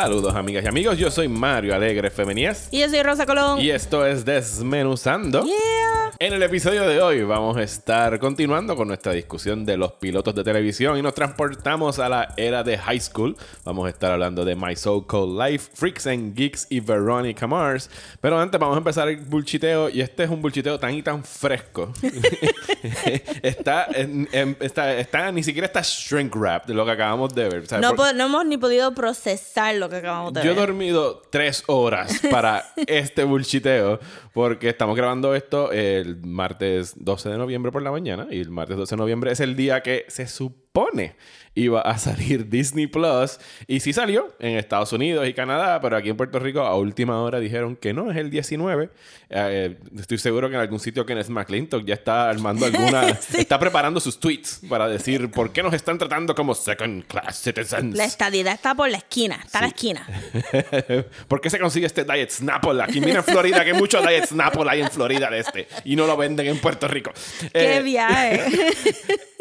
Saludos amigas y amigos, yo soy Mario Alegre Femenías Y yo soy Rosa Colón. y esto es Desmenuzando. Yeah. En el episodio de hoy vamos a estar continuando con nuestra discusión de los pilotos de televisión y nos transportamos a la era de high school. Vamos a estar hablando de My So Called Life, Freaks and Geeks y Veronica Mars. Pero antes vamos a empezar el bulchiteo y este es un bulchiteo tan y tan fresco. está, en- en- está, está- ni siquiera está shrink wrap de lo que acabamos de ver. O sea, No, por- po- no hemos ni podido procesar lo que acabamos de yo he ver. dormido tres horas para este bullshiteo porque estamos grabando esto el martes 12 de noviembre por la mañana y el martes 12 de noviembre es el día que se supone iba a salir Disney Plus y sí salió en Estados Unidos y Canadá, pero aquí en Puerto Rico a última hora dijeron que no, es el 19. Eh, estoy seguro que en algún sitio Kenneth McClintock ya está armando alguna, está preparando sus tweets para decir por qué nos están tratando como second class citizens. La estadidad está por la esquina. Está a la esquina. ¿Por qué se consigue este Diet Snapple aquí? Mira en Florida que mucho Diet Snapple hay en Florida de este y no lo venden en Puerto Rico. ¡Qué Eh, viaje!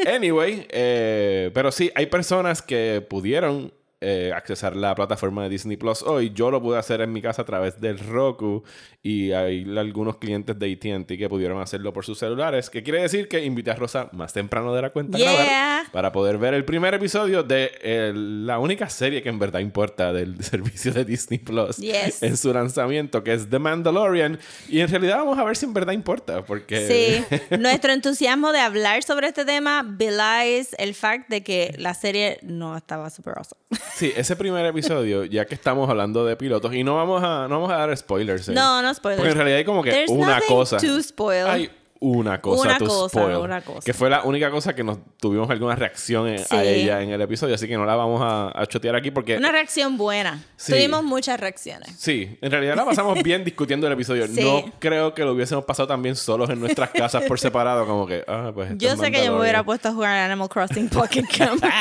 Anyway, eh, pero sí, hay personas que pudieron eh, accesar la plataforma de Disney Plus hoy. Yo lo pude hacer en mi casa a través del Roku y hay algunos clientes de ATT que pudieron hacerlo por sus celulares. Que quiere decir que invité a Rosa más temprano de la cuenta a Yeah. grabar para poder ver el primer episodio de eh, la única serie que en verdad importa del servicio de Disney Plus Yes. en su lanzamiento, que es The Mandalorian. Y en realidad vamos a ver si en verdad importa, porque... Sí. Nuestro entusiasmo de hablar sobre este tema belies el fact de que la serie no estaba super awesome. Sí, ese primer episodio, ya que estamos hablando de pilotos, y no vamos a, no vamos a dar spoilers. eh. No, no spoilers. Porque en realidad hay como que There's una cosa. to spoil. Hay una cosa Una to cosa, spoil. una cosa. Que fue la única cosa que nos tuvimos alguna reacción en- a ella en el episodio, así que no la vamos a, a chotear aquí porque. Una reacción buena. Sí. Tuvimos muchas reacciones. Sí, en realidad la pasamos bien discutiendo el episodio. Sí. No creo que lo hubiésemos pasado tan bien solos en nuestras casas por separado, como que, ah, pues. Yo sé que yo me hubiera puesto a jugar Animal Crossing Pocket Camp.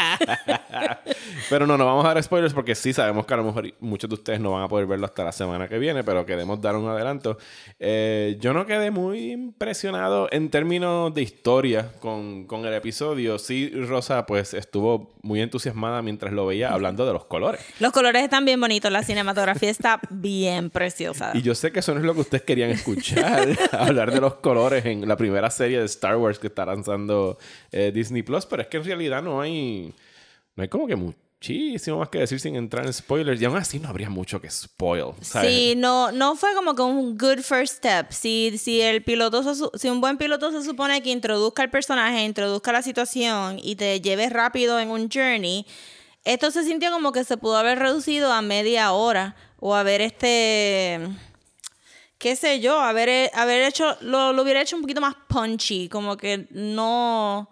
Pero no, no vamos a dar spoilers porque sí sabemos que a lo mejor muchos de ustedes no van a poder verlo hasta la semana que viene, pero queremos dar un adelanto. Eh, yo no quedé muy impresionado en términos de historia con, con el episodio. Sí, Rosa, pues estuvo muy entusiasmada mientras lo veía hablando de los colores. Los colores están bien bonitos, la cinematografía está bien preciosa. Y yo sé que eso no es lo que ustedes querían escuchar, hablar de los colores en la primera serie de Star Wars que está lanzando eh, Disney Plus, pero es que en realidad no hay, no hay como que muchísimo más que decir sin entrar en spoilers. Y aún así no habría mucho que spoil. ¿sabes? Sí, no, no fue como que un good first step. Si, si el piloto, si un buen piloto se supone que introduzca el personaje, introduzca la situación y te lleve rápido en un journey, esto se sintió como que se pudo haber reducido a media hora o haber este qué sé yo, haber, haber hecho, lo, lo hubiera hecho un poquito más punchy, como que no,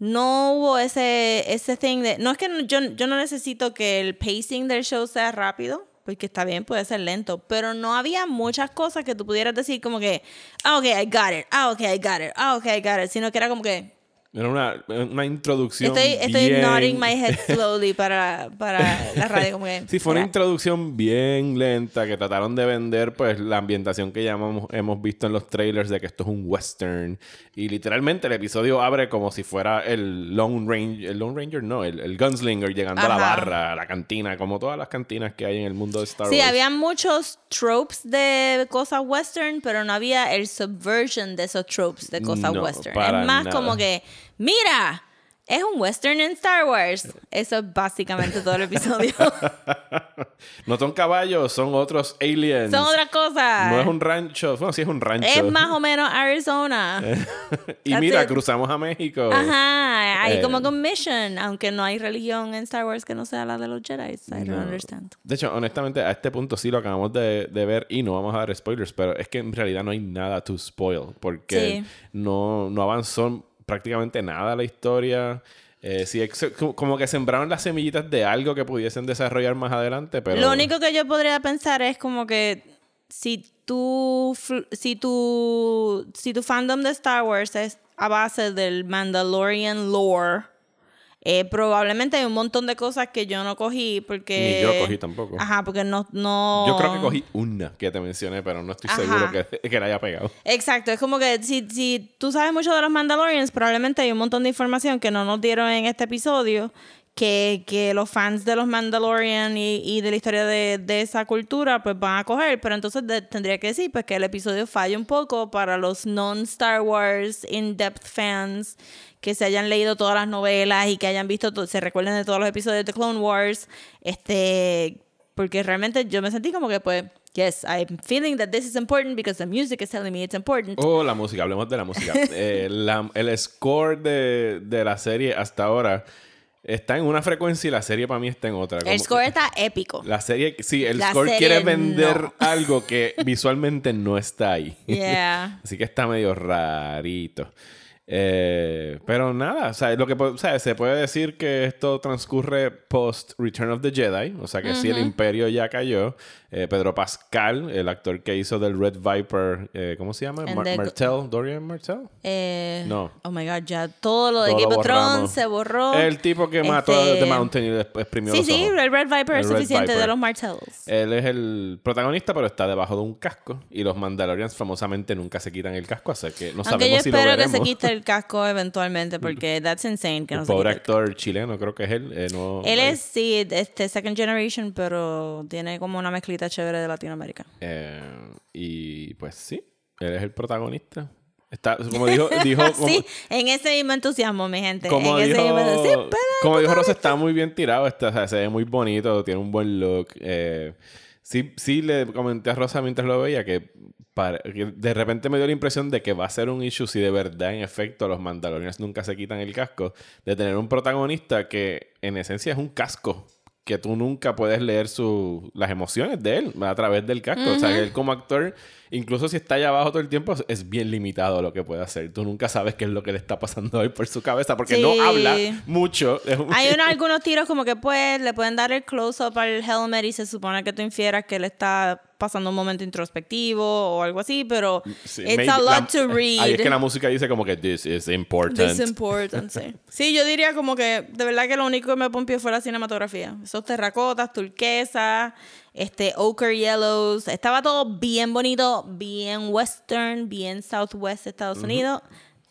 no hubo ese, ese thing de, no es que yo, yo no necesito que el pacing del show sea rápido, porque está bien, puede ser lento, pero no había muchas cosas que tú pudieras decir como que, ah, ok, I got it, ah, ok, I got it, ah, ok, I got it, sino que era como que, Era una, una introducción. estoy, estoy bien- nodding my head slowly para, para la radio, como que, Sí, fue una introducción bien lenta que trataron de vender, pues, la ambientación que ya hemos, visto en los trailers de que esto es un western. Y literalmente el episodio abre como si fuera el Lone Ranger. El Lone Ranger no, el, el Gunslinger llegando a la Ajá. barra, a la cantina, como todas las cantinas que hay en el mundo de Star Sí, Wars. había muchos tropes de cosas western, pero no había el subversion de esos tropes de cosas No, western. Es más nada. como que, mira, es un western en Star Wars. Eso es básicamente todo el episodio. no son caballos, son otros aliens. Son otras cosas. No es un rancho. Bueno, sí es un rancho. Es más o menos Arizona. y That's mira, it. cruzamos a México. Ajá, hay Eh. como un mission, aunque no hay religión en Star Wars que no sea la de los Jedi. I don't understand. De hecho, honestamente, a este punto sí lo acabamos de, de ver y no vamos a dar spoilers, pero es que en realidad no hay nada to spoil porque Sí. no, no avanzó prácticamente nada la historia. Eh, sí, como que sembraron las semillitas de algo que pudiesen desarrollar más adelante, pero... Lo único que yo podría pensar es como que si tu, si tu, si tu fandom de Star Wars es a base del Mandalorian lore, eh, probablemente hay un montón de cosas que yo no cogí porque... Ni yo cogí tampoco. Ajá, porque no... no... Yo creo que cogí una que te mencioné, pero no estoy Ajá. seguro que, que la haya pegado. Exacto, es como que si, si tú sabes mucho de los Mandalorians, probablemente hay un montón de información que no nos dieron en este episodio, que, que los fans de los Mandalorian y, y de la historia de, de esa cultura pues van a coger, pero entonces de- tendría que decir pues que el episodio falla un poco para los non-Star Wars in-depth fans que se hayan leído todas las novelas y que hayan visto, to- se recuerden de todos los episodios de Clone Wars, este, porque realmente yo me sentí como que pues, yes, I'm feeling that this is important because the music is telling me it's important. Oh, la música, hablemos de la música. Eh, la- el score de, de la serie hasta ahora está en una frecuencia y la serie para mí está en otra. Como el score está épico. La serie, sí, el La score quiere vender no. algo que visualmente no está ahí. Yeah. Así que está medio rarito. Eh, pero nada, o sea, lo que o sea, se puede decir que esto transcurre post Return of the Jedi, o sea que sí el imperio ya cayó. Eh, Pedro Pascal, el actor que hizo del Red Viper, eh, ¿cómo se llama? Mar- Martell, Dorian Martell. Eh, No. Oh my god, ya todo lo de Game of Thrones se borró. El tipo que mató a Este, The Mountain y después exprimió Sí, los sí, ojos. el Red Viper El es Red suficiente Viper. de los Martells. Él es el protagonista, pero está debajo de un casco. Y los Mandalorians famosamente nunca se quitan el casco, así que no Aunque sabemos yo si lo espero que veremos. se quite el casco eventualmente porque that's insane que El no pobre actor chileno, creo que es él. eh, no- Él es, sí, este second generation, pero tiene como una mezclita chévere de Latinoamérica. Eh, y pues sí, él es el protagonista. Está, como dijo, dijo como, sí, en ese mismo entusiasmo, mi gente. como en ese dijo, mismo- sí, pero- como dijo Rosa, está muy bien tirado. Está, o sea, se ve muy bonito, tiene un buen look. eh, sí, sí le comenté a Rosa mientras lo veía que, para- de repente me dio la impresión de que va a ser un issue si de verdad, en efecto, los Mandalorians nunca se quitan el casco. De tener un protagonista que en esencia es un casco. Que tú nunca puedes leer su, las emociones de él a través del casco. O sea, que él como actor, incluso si está allá abajo todo el tiempo, es bien limitado lo que puede hacer. Tú nunca sabes qué es lo que le está pasando hoy por su cabeza porque Sí. no habla mucho. Hay unos, algunos tiros como que pues le pueden dar el close-up al helmet y se supone que tú infieras que él está pasando un momento introspectivo o algo así, pero Sí, it's maybe- a lot la- to read. Ahí es que la música dice como que this is important. This important, sí. Sí, yo diría como que de verdad que lo único que me pompió fue la cinematografía. Esos terracotas, turquesas, este, ochre yellows. Estaba todo bien bonito, bien western, bien southwest de Estados Unidos.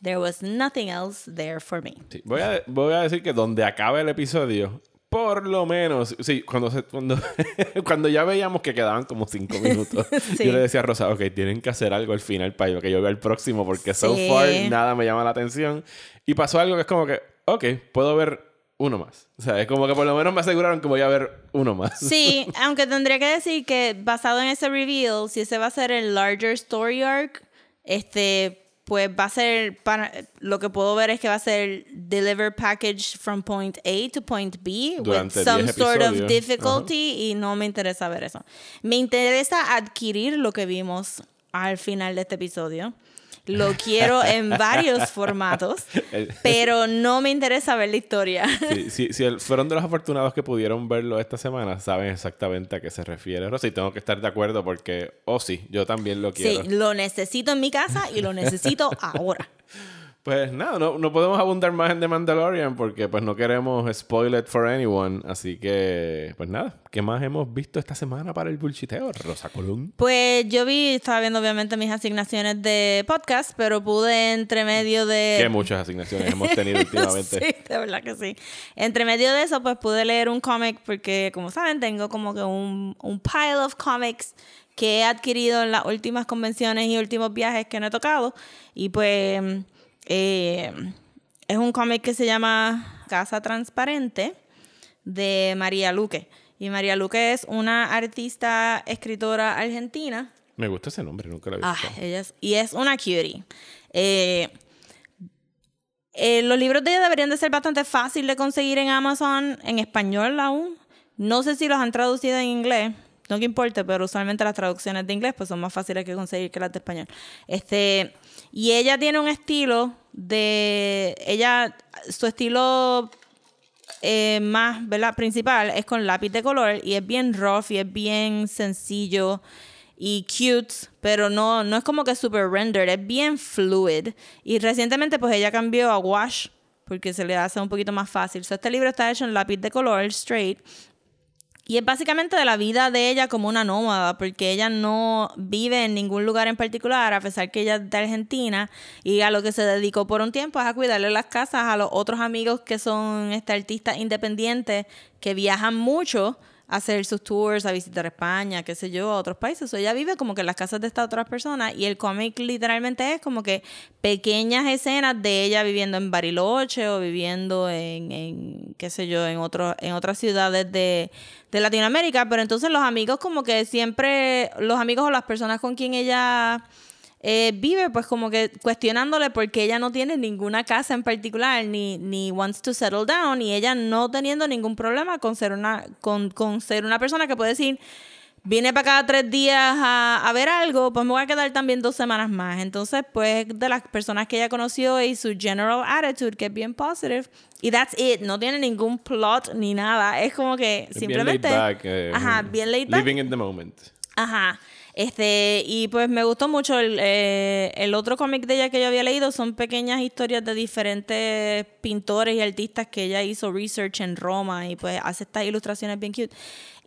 There was nothing else there for me. Sí, Voy, a, voy a decir que donde acabe el episodio, por lo menos, sí, cuando, se- cuando, cuando ya veíamos que quedaban como cinco minutos, Sí. yo le decía a Rosa, ok, tienen que hacer algo al final para que yo vea el próximo, porque so Sí. far nada me llama la atención. Y pasó algo que es como que, ok, puedo ver uno más. O sea, es como que por lo menos me aseguraron que voy a ver uno más. Sí, aunque tendría que decir que basado en ese reveal, si ese va a ser el larger story arc, este, pues va a ser, para, lo que puedo ver es que va a ser deliver package from point A to point B Durante with some 10 sort of difficulty y no me interesa ver eso. Me interesa adquirir lo que vimos al final de este episodio. Lo quiero en varios formatos, pero no me interesa ver la historia. Sí, sí, si el- fueron de los afortunados que pudieron verlo esta semana, saben exactamente a qué se refiere. Rosa, y tengo que estar de acuerdo porque, oh sí, yo también lo quiero. Sí, lo necesito en mi casa y lo necesito ahora. Pues nada, no, no podemos abundar más en The Mandalorian porque pues no queremos spoil it for anyone. Así que, pues nada, ¿qué más hemos visto esta semana para el bullshiteo? Rosa Colón. Pues yo vi, estaba viendo obviamente mis asignaciones de podcast, pero pude entre medio de... Qué muchas asignaciones hemos tenido últimamente. sí, de verdad que sí. Entre medio de eso, pues pude leer un cómic porque, como saben, tengo como que un, un pile of comics que he adquirido en las últimas convenciones y últimos viajes que no he tocado. Y pues eh, es un cómic que se llama Casa Transparente de María Luque. Y María Luque es una artista, escritora argentina. Me gusta ese nombre, nunca lo he Ah, visto. ella es- y es una cutie. Eh, eh, los libros de ella deberían de ser bastante fácil de conseguir en Amazon, en español aún. No sé si los han traducido en inglés, no que importe, pero usualmente las traducciones de inglés pues son más fáciles que conseguir que las de español. Este, y ella tiene un estilo de, ella, su estilo eh, más, ¿verdad? Principal es con lápiz de color y es bien rough y es bien sencillo y cute, pero no, no es como que super rendered, es bien fluid. Y recientemente pues ella cambió a wash porque se le hace un poquito más fácil. So, este libro está hecho en lápiz de color, straight. Y es básicamente de la vida de ella como una nómada, porque ella no vive en ningún lugar en particular, a pesar que ella es de Argentina, y a lo que se dedicó por un tiempo es a cuidarle las casas a los otros amigos que son este, artistas independientes que viajan mucho hacer sus tours, a visitar España, qué sé yo, a otros países. O ella vive como que en las casas de estas otras personas y el cómic literalmente es como que pequeñas escenas de ella viviendo en Bariloche o viviendo en, en qué sé yo, en, otro, en otras ciudades de, de Latinoamérica. Pero entonces los amigos como que siempre, los amigos o las personas con quien ella eh, vive pues como que cuestionándole porque ella no tiene ninguna casa en particular ni, ni wants to settle down y ella no teniendo ningún problema con ser una, con, con ser una persona que puede decir vine para acá tres días a, a ver algo, pues me voy a quedar también dos semanas más. Entonces, pues, de las personas que ella conoció y su general attitude, que es bien positive, y that's it, no tiene ningún plot ni nada. Es como que Es simplemente. Bien laid back, eh, ajá, bien laid back. Living in the moment. Ajá. Este, y pues me gustó mucho el, eh, el otro cómic de ella que yo había leído, son pequeñas historias de diferentes pintores y artistas que ella hizo research en Roma y pues hace estas ilustraciones bien cute.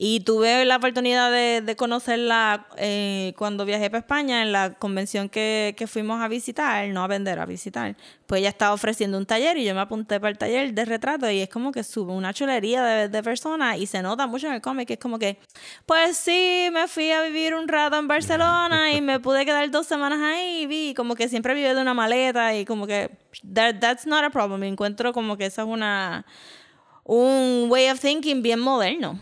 Y tuve la oportunidad de, de conocerla eh, cuando viajé para España en la convención que, que fuimos a visitar, no a vender, a visitar. Pues ella estaba ofreciendo un taller y yo me apunté para el taller de retrato y es como que sube una chulería de, de personas y se nota mucho en el cómic. Es como que, pues sí, me fui a vivir un rato en Barcelona y me pude quedar dos semanas ahí y vi como que siempre vive de una maleta y como que that, that's not a problem. Me encuentro como que esa es una un way of thinking bien moderno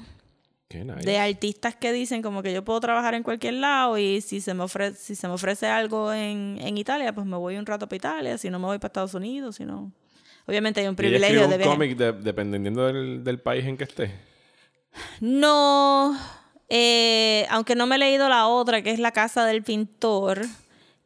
nice. de artistas que dicen como que yo puedo trabajar en cualquier lado y si se me ofrece, si se me ofrece algo en, en Italia, pues me voy un rato para Italia, si no me voy para Estados Unidos, si no... Obviamente hay un ¿Y ella privilegio de un ver. cómic de- dependiendo del, del país en que esté. No, eh, aunque no me he leído la otra, que es La Casa del Pintor,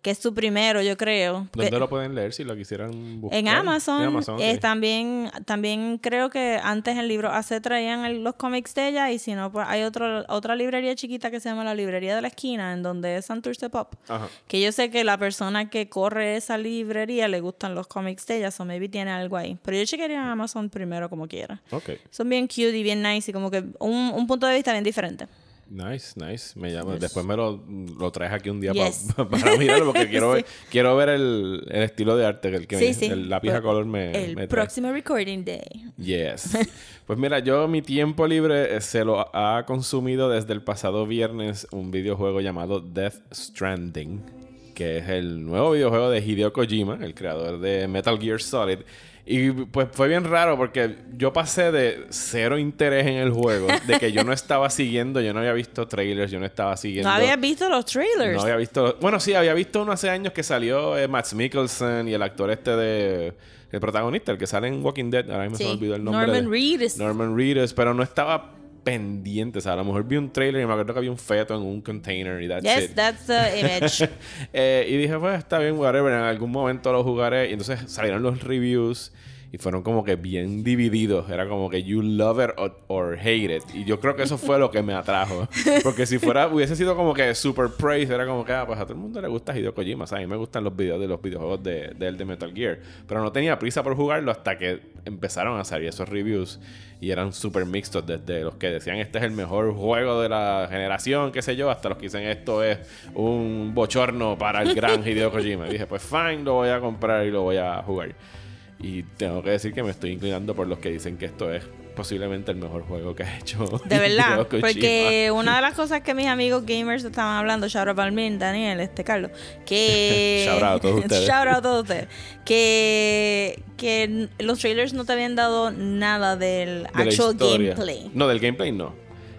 que es su primero, yo creo. ¿Dónde Que- lo pueden leer si lo quisieran buscar? En Amazon, En Amazon, eh, también, también creo que antes en libro AC traían el- los cómics de ella y si no, pues hay otro, otra librería chiquita que se llama la Librería de la Esquina, en donde es Santurce Pop. Ajá. Que yo sé que la persona que corre esa librería le gustan los cómics de ella, o maybe tiene algo ahí. Pero yo chequearía en Amazon primero como quiera. Ok. Son bien cute y bien nice y como que un, un punto de vista bien diferente. Nice, nice. Me llama. Después me lo, lo traes aquí un día Yes. pa- para mirarlo porque quiero, ver, Sí. quiero ver el, el estilo de arte que el que Sí, me- sí. el lápiz a color me, El me trae. próximo recording day. Yes. Pues mira, yo mi tiempo libre eh, se lo ha consumido desde el pasado viernes un videojuego llamado Death Stranding, que es el nuevo videojuego de Hideo Kojima, el creador de Metal Gear Solid. Y pues fue bien raro porque yo pasé de cero interés en el juego, de que yo no estaba siguiendo, yo no había visto trailers, yo no estaba siguiendo... No habías visto los trailers. No había visto. Bueno, sí, había visto uno hace años que salió eh, Max Mikkelsen y el actor este de. El protagonista, el que sale en Walking Dead. Ahora mismo se me Sí. olvidó el nombre. Norman de- Reedus. Norman Reedus, pero no estaba pendiente. O sea, a lo mejor vi un trailer y me acuerdo que había un feto en un container y that's Yes, it. that's the image. Eh, y dije, pues está bien, whatever. En algún momento lo jugaré. Y entonces salieron los reviews. Y fueron como que bien divididos. Era como que you love it or, or hate it. Y yo creo que eso fue lo que me atrajo. Porque si fuera, hubiese sido como que super praise, era como que, ah, pues a todo el mundo le gusta Hideo Kojima. O sea, a mí me gustan los videos de los videojuegos de, de él de Metal Gear. Pero no tenía prisa por jugarlo hasta que empezaron a salir esos reviews. Y eran super mixtos. Desde los que decían este es el mejor juego de la generación, qué sé yo, hasta los que dicen esto es un bochorno para el gran Hideo Kojima. Y dije, pues fine, lo voy a comprar y lo voy a jugar. Y tengo que decir que me estoy inclinando por los que dicen que esto es posiblemente el mejor juego que ha hecho. De verdad, porque una de las cosas que mis amigos gamers estaban hablando, shout out Daniel, este Carlos, que Shout out a todos ustedes. Shout out a todos ustedes. Que, que los trailers no te habían dado nada del De actual gameplay. No, del gameplay no.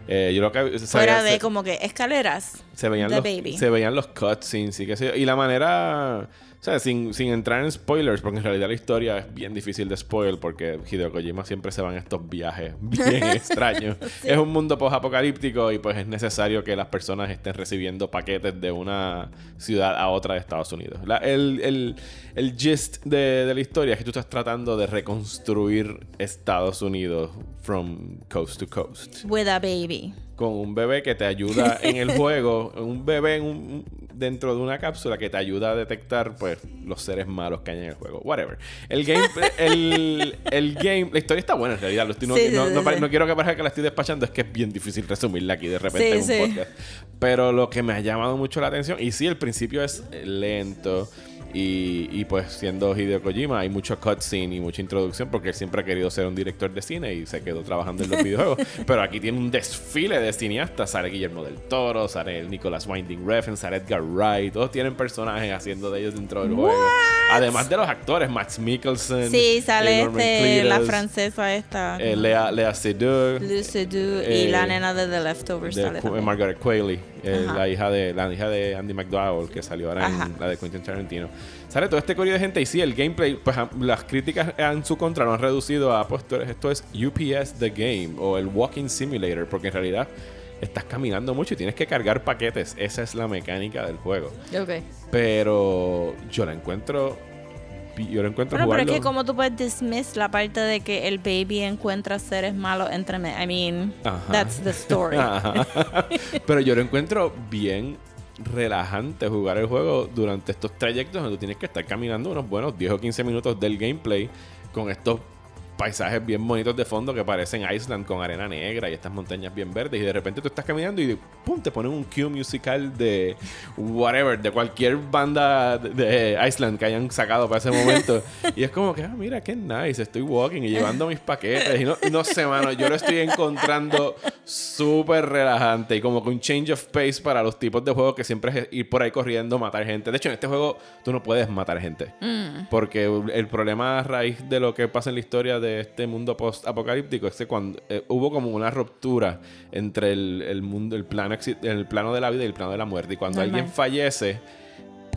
Eh, yo lo que Fuera de se- como que escaleras. se veían los Baby. se veían los cutscenes y qué sé yo. y la manera sea sin, sin entrar en spoilers porque en realidad la historia es bien difícil de spoil porque Hideo Kojima siempre se va en estos viajes bien extraños. Es un mundo post-apocalíptico y pues es necesario que las personas estén recibiendo paquetes de una ciudad a otra de Estados Unidos. La- el, el, el gist de, de la historia es que tú estás tratando de reconstruir Estados Unidos from coast to coast. With a baby. con un bebé que te ayuda en el juego, un bebé en un- dentro de una cápsula que te ayuda a detectar pues los seres malos que hay en el juego. Whatever. El game, el, el game, la historia está buena en realidad. Lo estoy- no, Sí, no- sí, no pare- sí. no quiero que parezca que la estoy despachando, es que es bien difícil resumirla aquí de repente en un podcast. Pero lo que me ha llamado mucho la atención, y sí, el principio es lento. Y, y, pues siendo Hideo Kojima hay mucho cutscene y mucha introducción porque él siempre ha querido ser un director de cine y se quedó trabajando en los videojuegos. Pero aquí tiene un desfile de cineastas. Sale Guillermo del Toro, sale el Nicholas Winding Refn, sale Edgar Wright. Todos tienen personajes haciendo de ellos dentro del juego. Además de los actores, Max Mikkelsen. Sí, sale eh, este, la Reedus, francesa esta. eh, Lea, Lea Seydoux. Eh, y la nena de The Leftovers de sale. Margaret Qualley, eh, la hija de la hija de Andy McDowell que salió ahora Ajá. en la de Quentin Tarantino. Sale todo este corrido de gente y sí, el gameplay, pues las críticas en su contra lo han reducido a pues esto es UPS the game o el Walking Simulator, porque en realidad estás caminando mucho y tienes que cargar paquetes. Esa es la mecánica del juego. Ok. Pero yo la encuentro yo la encuentro Bueno, pero es que como tú puedes dismiss la parte de que el baby encuentra seres malos entre me- I mean, Ajá. that's the story. Pero yo lo encuentro bien relajante jugar el juego durante estos trayectos donde tú tienes que estar caminando unos buenos 10 o 15 minutos del gameplay con estos paisajes bien bonitos de fondo que parecen Iceland con arena negra y estas montañas bien verdes y de repente tú estás caminando y pum te ponen un cue musical de whatever de cualquier banda de- Iceland que hayan sacado para ese momento. Y es como que ah mira qué nice estoy walking y llevando mis paquetes y no, no sé mano yo lo estoy encontrando súper relajante y como que un change of pace para los tipos de juegos que siempre es ir por ahí corriendo matar gente. De hecho en este juego tú no puedes matar gente porque el problema a raíz de lo que pasa en la historia de este mundo post-apocalíptico es que cuando eh, hubo como una ruptura entre el, el mundo, el plano, el plano de la vida y el plano de la muerte. Y cuando Normal. alguien fallece,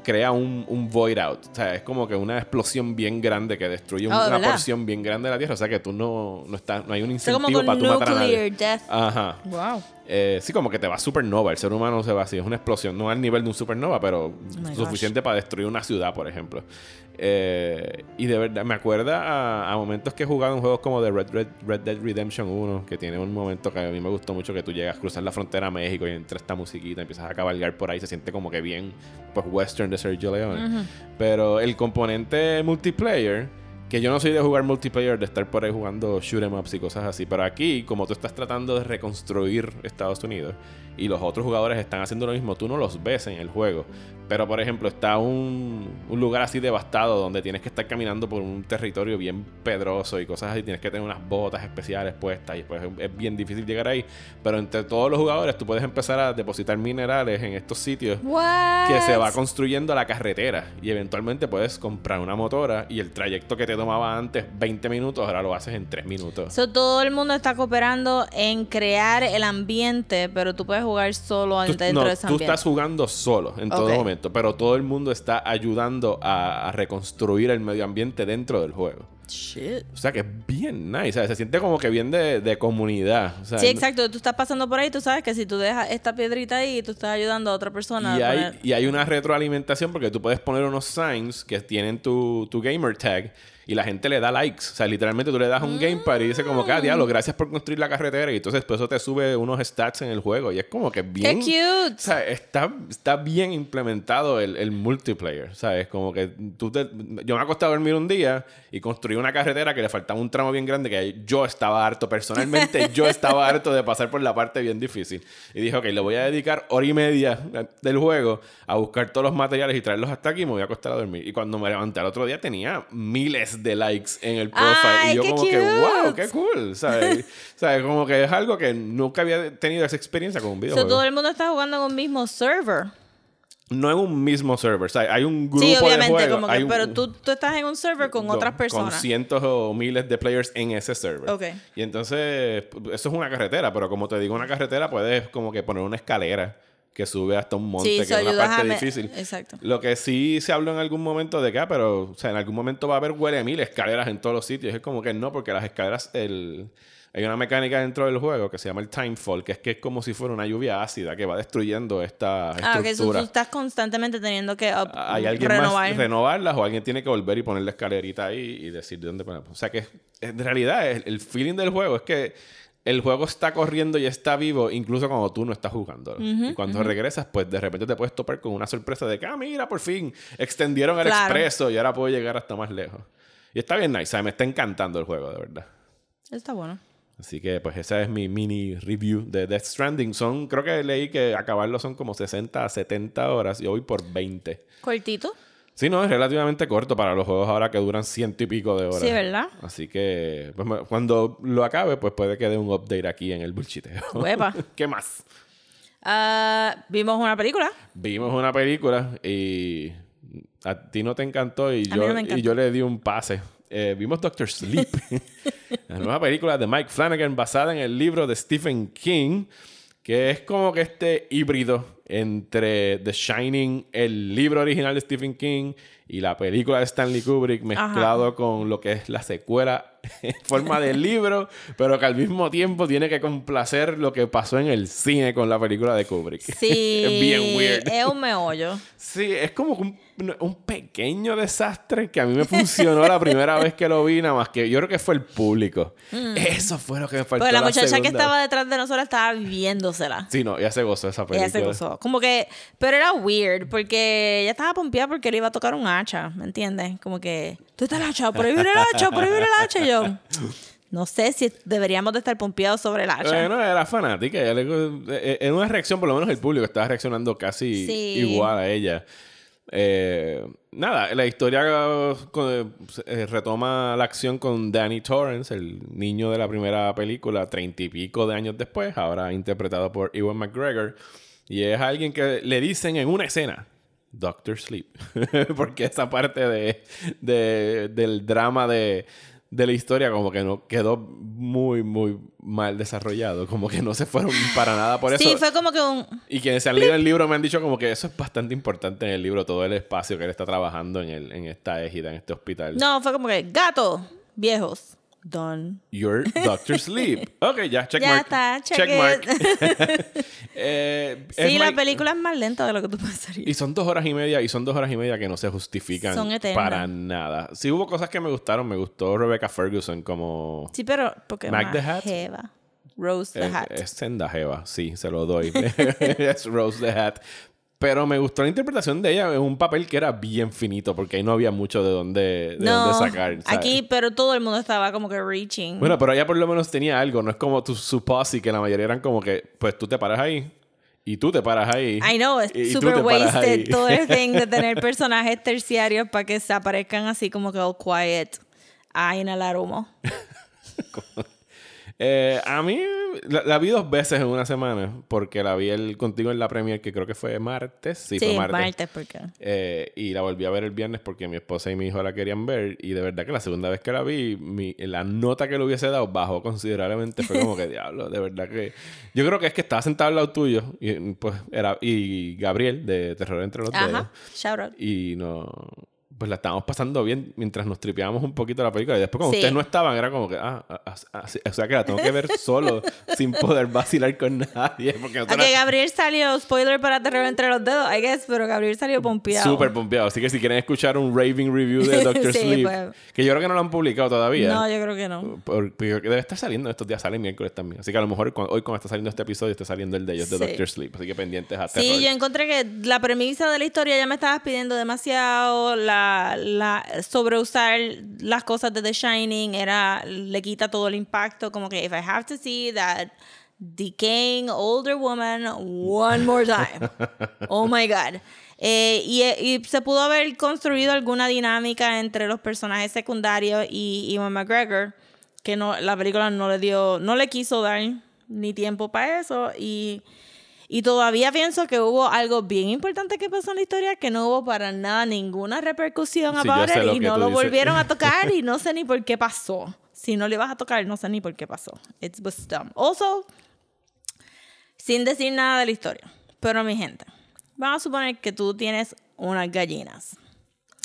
crea un, un void out. O sea, es como que una explosión bien grande que destruye Oh, una ¿verdad? porción bien grande de la Tierra. O sea, que tú no, no, estás, no hay un incentivo con para tú matar a nadie. nuclear death. Ajá. Wow. Eh, sí, como que te va supernova. El ser humano se va así. Es una explosión. No al nivel de un supernova, pero Oh suficiente para destruir una ciudad, por ejemplo. Eh, y de verdad, me acuerda a, a momentos que he jugado en juegos como de Red, Red, Red Dead Redemption 1, que tiene un momento que a mí me gustó mucho, que tú llegas a cruzar la frontera a México y entra esta musiquita, empiezas a cabalgar por ahí, se siente como que bien, pues, western de Sergio Leone. Pero el componente multiplayer, que yo no soy de jugar multiplayer, de estar por ahí jugando shoot 'em ups y cosas así, pero aquí, como tú estás tratando de reconstruir Estados Unidos y los otros jugadores están haciendo lo mismo, tú no los ves en el juego. Pero, por ejemplo, está un, un lugar así devastado donde tienes que estar caminando por un territorio bien pedroso y cosas así. Tienes que tener unas botas especiales puestas y pues es- bien difícil llegar ahí. Pero entre todos los jugadores tú puedes empezar a depositar minerales en estos sitios que se va construyendo la carretera y eventualmente puedes comprar una motora y el trayecto que te tomaba antes 20 minutos ahora lo haces en 3 minutos. So, todo el mundo está cooperando en crear el ambiente, pero tú puedes jugar solo Tú, dentro no, de ese tú ambiente. estás jugando solo en todo Ok. momento, pero todo el mundo está ayudando a, a reconstruir el medio ambiente dentro del juego. Shit. O sea que es bien nice, ¿sabes? se siente como que bien de, de comunidad. Sí, exacto. Tú estás pasando por ahí, tú sabes que si tú dejas esta piedrita ahí, tú estás ayudando a otra persona. Y a hay, poner- y hay una retroalimentación porque tú puedes poner unos signs que tienen tu, tu gamer tag y la gente le da likes. O sea, literalmente tú le das un gamepad y dice como que, ah, diablo, gracias por construir la carretera. Y entonces después eso te sube unos stats en el juego. Y es como que bien... ¡Qué cute! O sea, está, está bien implementado el, el multiplayer, ¿sabes? Como que tú te... Yo me acosté a dormir un día y construí una carretera que le faltaba un tramo bien grande que yo estaba harto, personalmente yo estaba harto de pasar por la parte bien difícil. Y dije, ok, le voy a dedicar hora y media del juego a buscar todos los materiales y traerlos hasta aquí y me voy a acostar a dormir. Y cuando me levanté al otro día tenía miles de likes en el profile. ¡Ay, y yo qué como que, wow, qué cool, ¿sabes? ¿sabes? Como que es algo que nunca había tenido esa experiencia con un So, videojuego. todo el mundo está jugando en un mismo server. No en un mismo server. O sea, hay un grupo Sí, de obviamente, juegos. como que, un- pero tú, tú estás en un server con otras personas. Con cientos o miles de players en ese server. Ok. Y entonces, eso es una carretera, pero como te digo, una carretera puedes como que poner una escalera que sube hasta un monte, Sí, que es una parte me- difícil. Exacto. Lo que sí se habló en algún momento de que, ah, pero, o sea, en algún momento va a haber huele mil escaleras en todos los sitios. Es como que no, porque las escaleras, el... Hay una mecánica dentro del juego que se llama el timefall, que es que es como si fuera una lluvia ácida que va destruyendo esta Ah, ok, so estructura. tú estás constantemente teniendo que up- Hay alguien renovar. más renovarlas o alguien tiene que volver y poner la escalerita ahí y decir de dónde ponerla. O sea que en realidad el feeling del juego es que el juego está corriendo y está vivo incluso cuando tú no estás jugando. y cuando regresas, pues de repente te puedes topar con una sorpresa de que, ah, mira, por fin, extendieron el Claro. expreso y ahora puedo llegar hasta más lejos. Y está bien nice, me está encantando el juego, de verdad. Está bueno. Así que pues esa es mi mini review de Death Stranding. Son, creo que leí que acabarlo son como 60 a 70 horas y voy por 20. Cortito. Sí, no, es relativamente corto para los juegos ahora que duran ciento y pico de horas. Sí, ¿verdad? Así que pues, cuando lo acabe, pues puede que dé un update aquí en el bullshiteo. Huepa. ¿Qué más? Ah, vimos una película. Vimos una película y a ti no te encantó y A mí yo, no me encantó. y yo le di un pase. Eh, vimos Doctor Sleep, la nueva película de Mike Flanagan basada en el libro de Stephen King, que es como que este híbrido entre The Shining, el libro original de Stephen King, y la película de Stanley Kubrick mezclado con lo que es la secuela en forma de libro, pero que al mismo tiempo tiene que complacer lo que pasó en el cine con la película de Kubrick. Sí. es bien weird. Es un meollo. Sí, es como un, un pequeño desastre que a mí me funcionó la primera vez que lo vi, nada más que yo creo que fue el público. Eso fue lo que me faltó. Mm. Pues la muchacha que estaba detrás de nosotros estaba viéndosela. Sí, no, ella se gozó esa película. Ella se gozó. Como que, pero era weird, porque ella estaba pompeada porque le iba a tocar un hacha, ¿me entiendes? Como que, tú estás el hacha, por ahí viene el hacha, por ahí viene el hacha. Y yo, no sé si deberíamos de estar pompeados sobre el hacha. Bueno, era fanática. ella le- eh, en una reacción, por lo menos el público estaba reaccionando casi Sí. igual a ella. Eh, nada, la historia eh, retoma la acción con Danny Torrance, el niño de la primera película, treinta y pico de años después, ahora interpretado por Ewan McGregor. Y es alguien que le dicen en una escena, Doctor Sleep. Porque esa parte de- del drama de, de la historia como que no quedó muy, muy mal desarrollado. Como que no se fueron para nada por eso. sí, fue como que un... Y quienes se han leído el libro me han dicho como que eso es bastante importante en el libro, todo el espacio que él está trabajando en, el, en esta égida, en este hospital. No, fue como que, gato, viejos, done. Your Doctor Sleep. Ok, ya, check Ya mark. está, check check it. mark. Eh, es Sí, la película es más lenta de lo que tú pensarías. Y son dos horas y media, y son dos horas y media que no se justifican Son para nada. Sí hubo cosas que me gustaron. Me gustó Rebecca Ferguson como... Sí, pero porque Mac the Hat. jeva. Rose the Es, Hat. es senda jeva, sí, se lo doy. es Rose the Hat. Pero me gustó la interpretación de ella en un papel que era bien finito, porque ahí no había mucho de dónde, de no, dónde sacar. ¿sabes? aquí, pero todo el mundo estaba como que reaching. Bueno, pero ella por lo menos tenía algo, no es como tu, su posse, que la mayoría eran como que, pues tú te paras ahí, y tú te paras ahí. I know, es super wasted todo el thing de tener personajes terciarios para que se aparezcan así como que all quiet a inhalar humo. Eh, a mí la, la vi dos veces en una semana, porque la vi el, contigo en la premier, que creo que fue martes. Sí, Sí, fue martes. martes, porque... Eh, y la volví a ver el viernes porque mi esposa y mi hijo la querían ver. Y de verdad que la segunda vez que la vi, mi- la nota que le hubiese dado bajó considerablemente. Fue como que diablo, de verdad que. Yo creo que es que estaba sentado al lado tuyo. Y pues era. Y Gabriel, de Terror entre los dedos. Ajá, shout out. Y no. Pues la estábamos pasando bien mientras nos tripeábamos un poquito la película. Y después, cuando Sí. ustedes no estaban, era como que, ah, ah, ah, ah, sí. o sea que la tengo que ver solo, sin poder vacilar con nadie. Porque nosotros- Ok, Gabriel salió, spoiler para Terror entre los dedos, I guess, pero Gabriel salió pompeado. Súper pompeado. Así que si quieren escuchar un raving review de Doctor Sí, Sleep, pues. que yo creo que no lo han publicado todavía. No, yo creo que no. Por- porque debe estar saliendo estos días, sale miércoles también. Así que a lo mejor hoy, cuando está saliendo este episodio, está saliendo el de ellos de. Doctor Sleep. Así que pendientes a Sí, yo encontré que la premisa de la historia ya me estabas pidiendo demasiado. La, la sobreusar las cosas de The Shining era le quita todo el impacto. Como que if I have to see that decaying older woman one more time, oh my god. Eh, y, y se pudo haber construido alguna dinámica entre los personajes secundarios y Ewan McGregor que no la película no le dio no le quiso dar ni tiempo para eso y y todavía pienso que hubo algo bien importante que pasó en la historia que no hubo para nada ninguna repercusión Sí, lo y no lo dices. volvieron a tocar y no sé ni por qué pasó. Si no le vas a tocar, no sé ni por qué pasó. It was dumb. Also, sin decir nada de la historia. Pero mi gente, vamos a suponer que tú tienes unas gallinas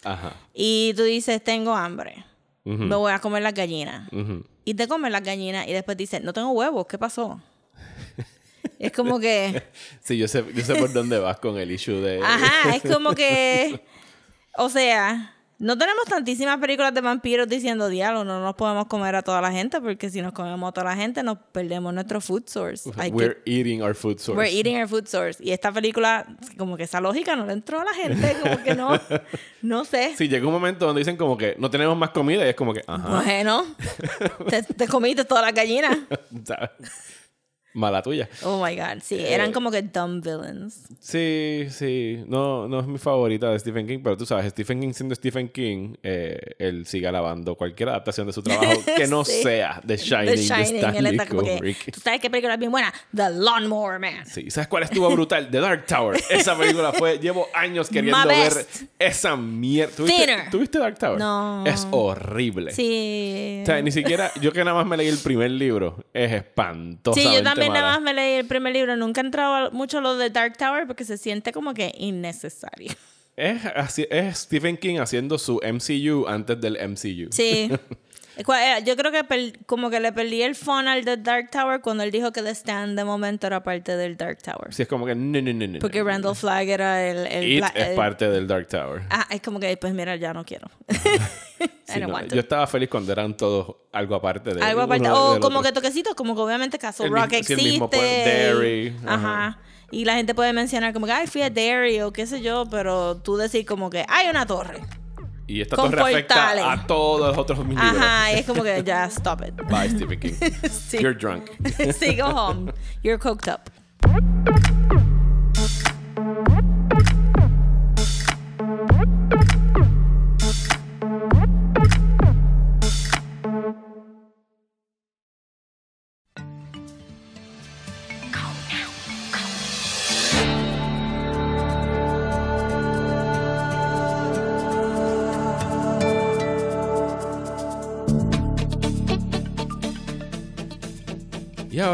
Ajá. y tú dices, tengo hambre. Me voy a comer las gallinas. Y te comes las gallinas y después dices, no tengo huevos, ¿qué pasó? Es como que... Sí, yo sé, yo sé por dónde vas con el issue de. Ajá, es como que, o sea, No tenemos tantísimas películas de vampiros diciendo diablo, no nos podemos comer a toda la gente porque si nos comemos a toda la gente nos perdemos nuestro food source. Hay que- We're eating our food source. We're eating our food source. Y esta película, como que esa lógica no le entró a la gente, como que no, no sé. Sí, llega un momento donde dicen como que no tenemos más comida y es como que, ajá. Bueno, te, te comiste todas las gallinas. Mala tuya. Oh my god, sí, eran como que dumb villains. Sí, sí. No, no es mi favorita de Stephen King, pero tú sabes, Stephen King siendo Stephen King, eh, él sigue alabando cualquier adaptación de su trabajo que no Sí. sea The Shining, The de Shining, él Stanley está como que, Kubrick. ¿tú sabes qué película es bien buena? The Lawnmower Man. Sí, ¿sabes cuál estuvo brutal? The Dark Tower. Esa película fue. Llevo años queriendo ver esa mierda. ¿Tuviste. ¿Tuviste Dark Tower? No. Es horrible. Sí. O sea, ni siquiera. Yo que nada más me leí el primer libro. Es espantoso. Sí, yo también nada más me leí el primer libro. Nunca he entrado mucho lo de Dark Tower porque se siente como que innecesario. Es, es Stephen King haciendo su MCU antes del MCU. Sí. Eh, Yo creo que per- como que le perdí el fun al de Dark Tower cuando él dijo que The Stand de momento era parte del Dark Tower. Sí, es como que. No, no, no, no. Porque no. Randall Flagg era el... el It es el- parte del Dark Tower. Ah, es como que, pues mira, ya no quiero. Sí, yo estaba feliz cuando eran todos algo aparte de Algo aparte. O como otro. que toquecitos, como que obviamente Castle El Rock mismo- sí, el existe. mismo pueblo, Derry, Ajá. ajá. Y la gente puede mencionar como que, ay, fui a Derry o qué sé yo, pero tú decir como que hay una torre. Y esta con torre afecta portales. a todos los otros mis libros. Ajá, y es como que ya, stop it. Bye, Stephen King. Sí. You're drunk. sí, go home. You're coked up.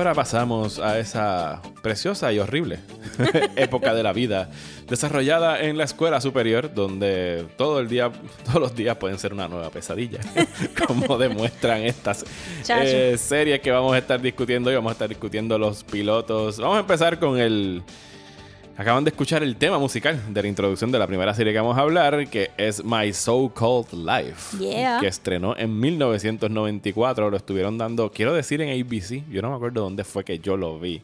Ahora pasamos a esa preciosa y horrible época de la vida desarrollada en la escuela superior donde todo el día todos los días pueden ser una nueva pesadilla como demuestran estas eh, series que vamos a estar discutiendo hoy vamos a estar discutiendo los pilotos. Vamos a empezar con el Acaban de escuchar el tema musical de la introducción de la primera serie que vamos a hablar, que es My So Called Life, Yeah. que estrenó en 1994. Lo estuvieron dando, quiero decir, en ABC. Yo no me acuerdo dónde fue que yo lo vi.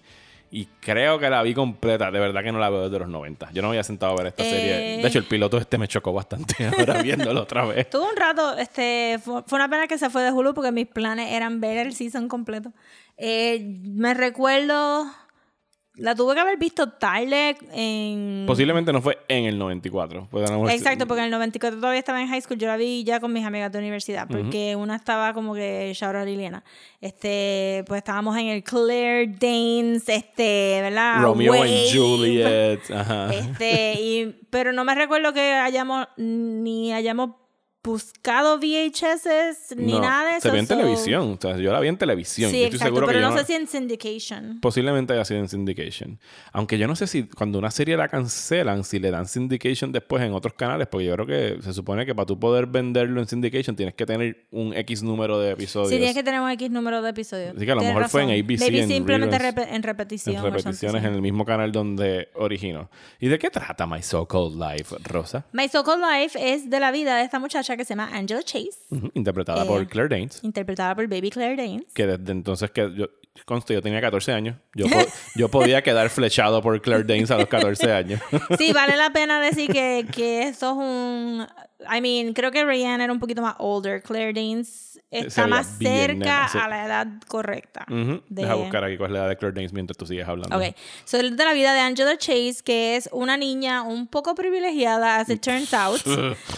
Y creo que la vi completa. De verdad que no la veo desde los 90. Yo no me había sentado a ver esta Eh. serie. De hecho, el piloto este me chocó bastante ahora viéndolo otra vez. Tuve un rato, este, fue, una pena que se fue de Hulu porque mis planes eran ver el season completo. Eh, me recuerdo, la tuve que haber visto tarde en... Posiblemente no fue en el 94. Pues a lo mejor- Exacto, porque en el 94 todavía estaba en high school. Yo la vi ya con mis amigas de universidad, porque una estaba como que out Liliana. Este, pues estábamos en el Claire Danes, este, ¿verdad? Romeo Wave. and Juliet. Ajá. Este, y, pero no me recuerdo que hayamos ni hayamos buscado VHS ni No, nada de eso. Se ve en so- televisión. O sea, yo la vi en televisión. Sí, Yo estoy exacto, seguro pero que no no- sé si en syndication. Posiblemente haya sido en syndication. Aunque yo no sé si cuando una serie la cancelan, si le dan syndication después en otros canales, porque yo creo que se supone que para tú poder venderlo en syndication tienes que tener un X número de episodios. Sí, tienes que tener un X número de episodios. Así que a lo Tienes mejor fue en. ABC, Maybe en simplemente reruns, en repetición. en repeticiones en el mismo canal donde originó. ¿Y de qué trata My So Called Life, Rosa? My So-Called Life es de la vida de esta muchacha que se llama Angela Chase, Interpretada Eh, por Claire Danes. interpretada por Baby Claire Danes. Que desde entonces que yo, conste, yo tenía 14 años. Yo, po- yo podía quedar flechado por Claire Danes a los 14 años. Sí, vale la pena decir que, que esto es un... I mean, creo que Rihanna era un poquito más older. Claire Danes está más cerca nena, sí. a la edad correcta. Ujú. de- Deja buscar aquí cuál es la edad de Claire Danes mientras tú sigues hablando. Ok, so de la vida de Angela Chase, que es una niña un poco privilegiada, as it turns out.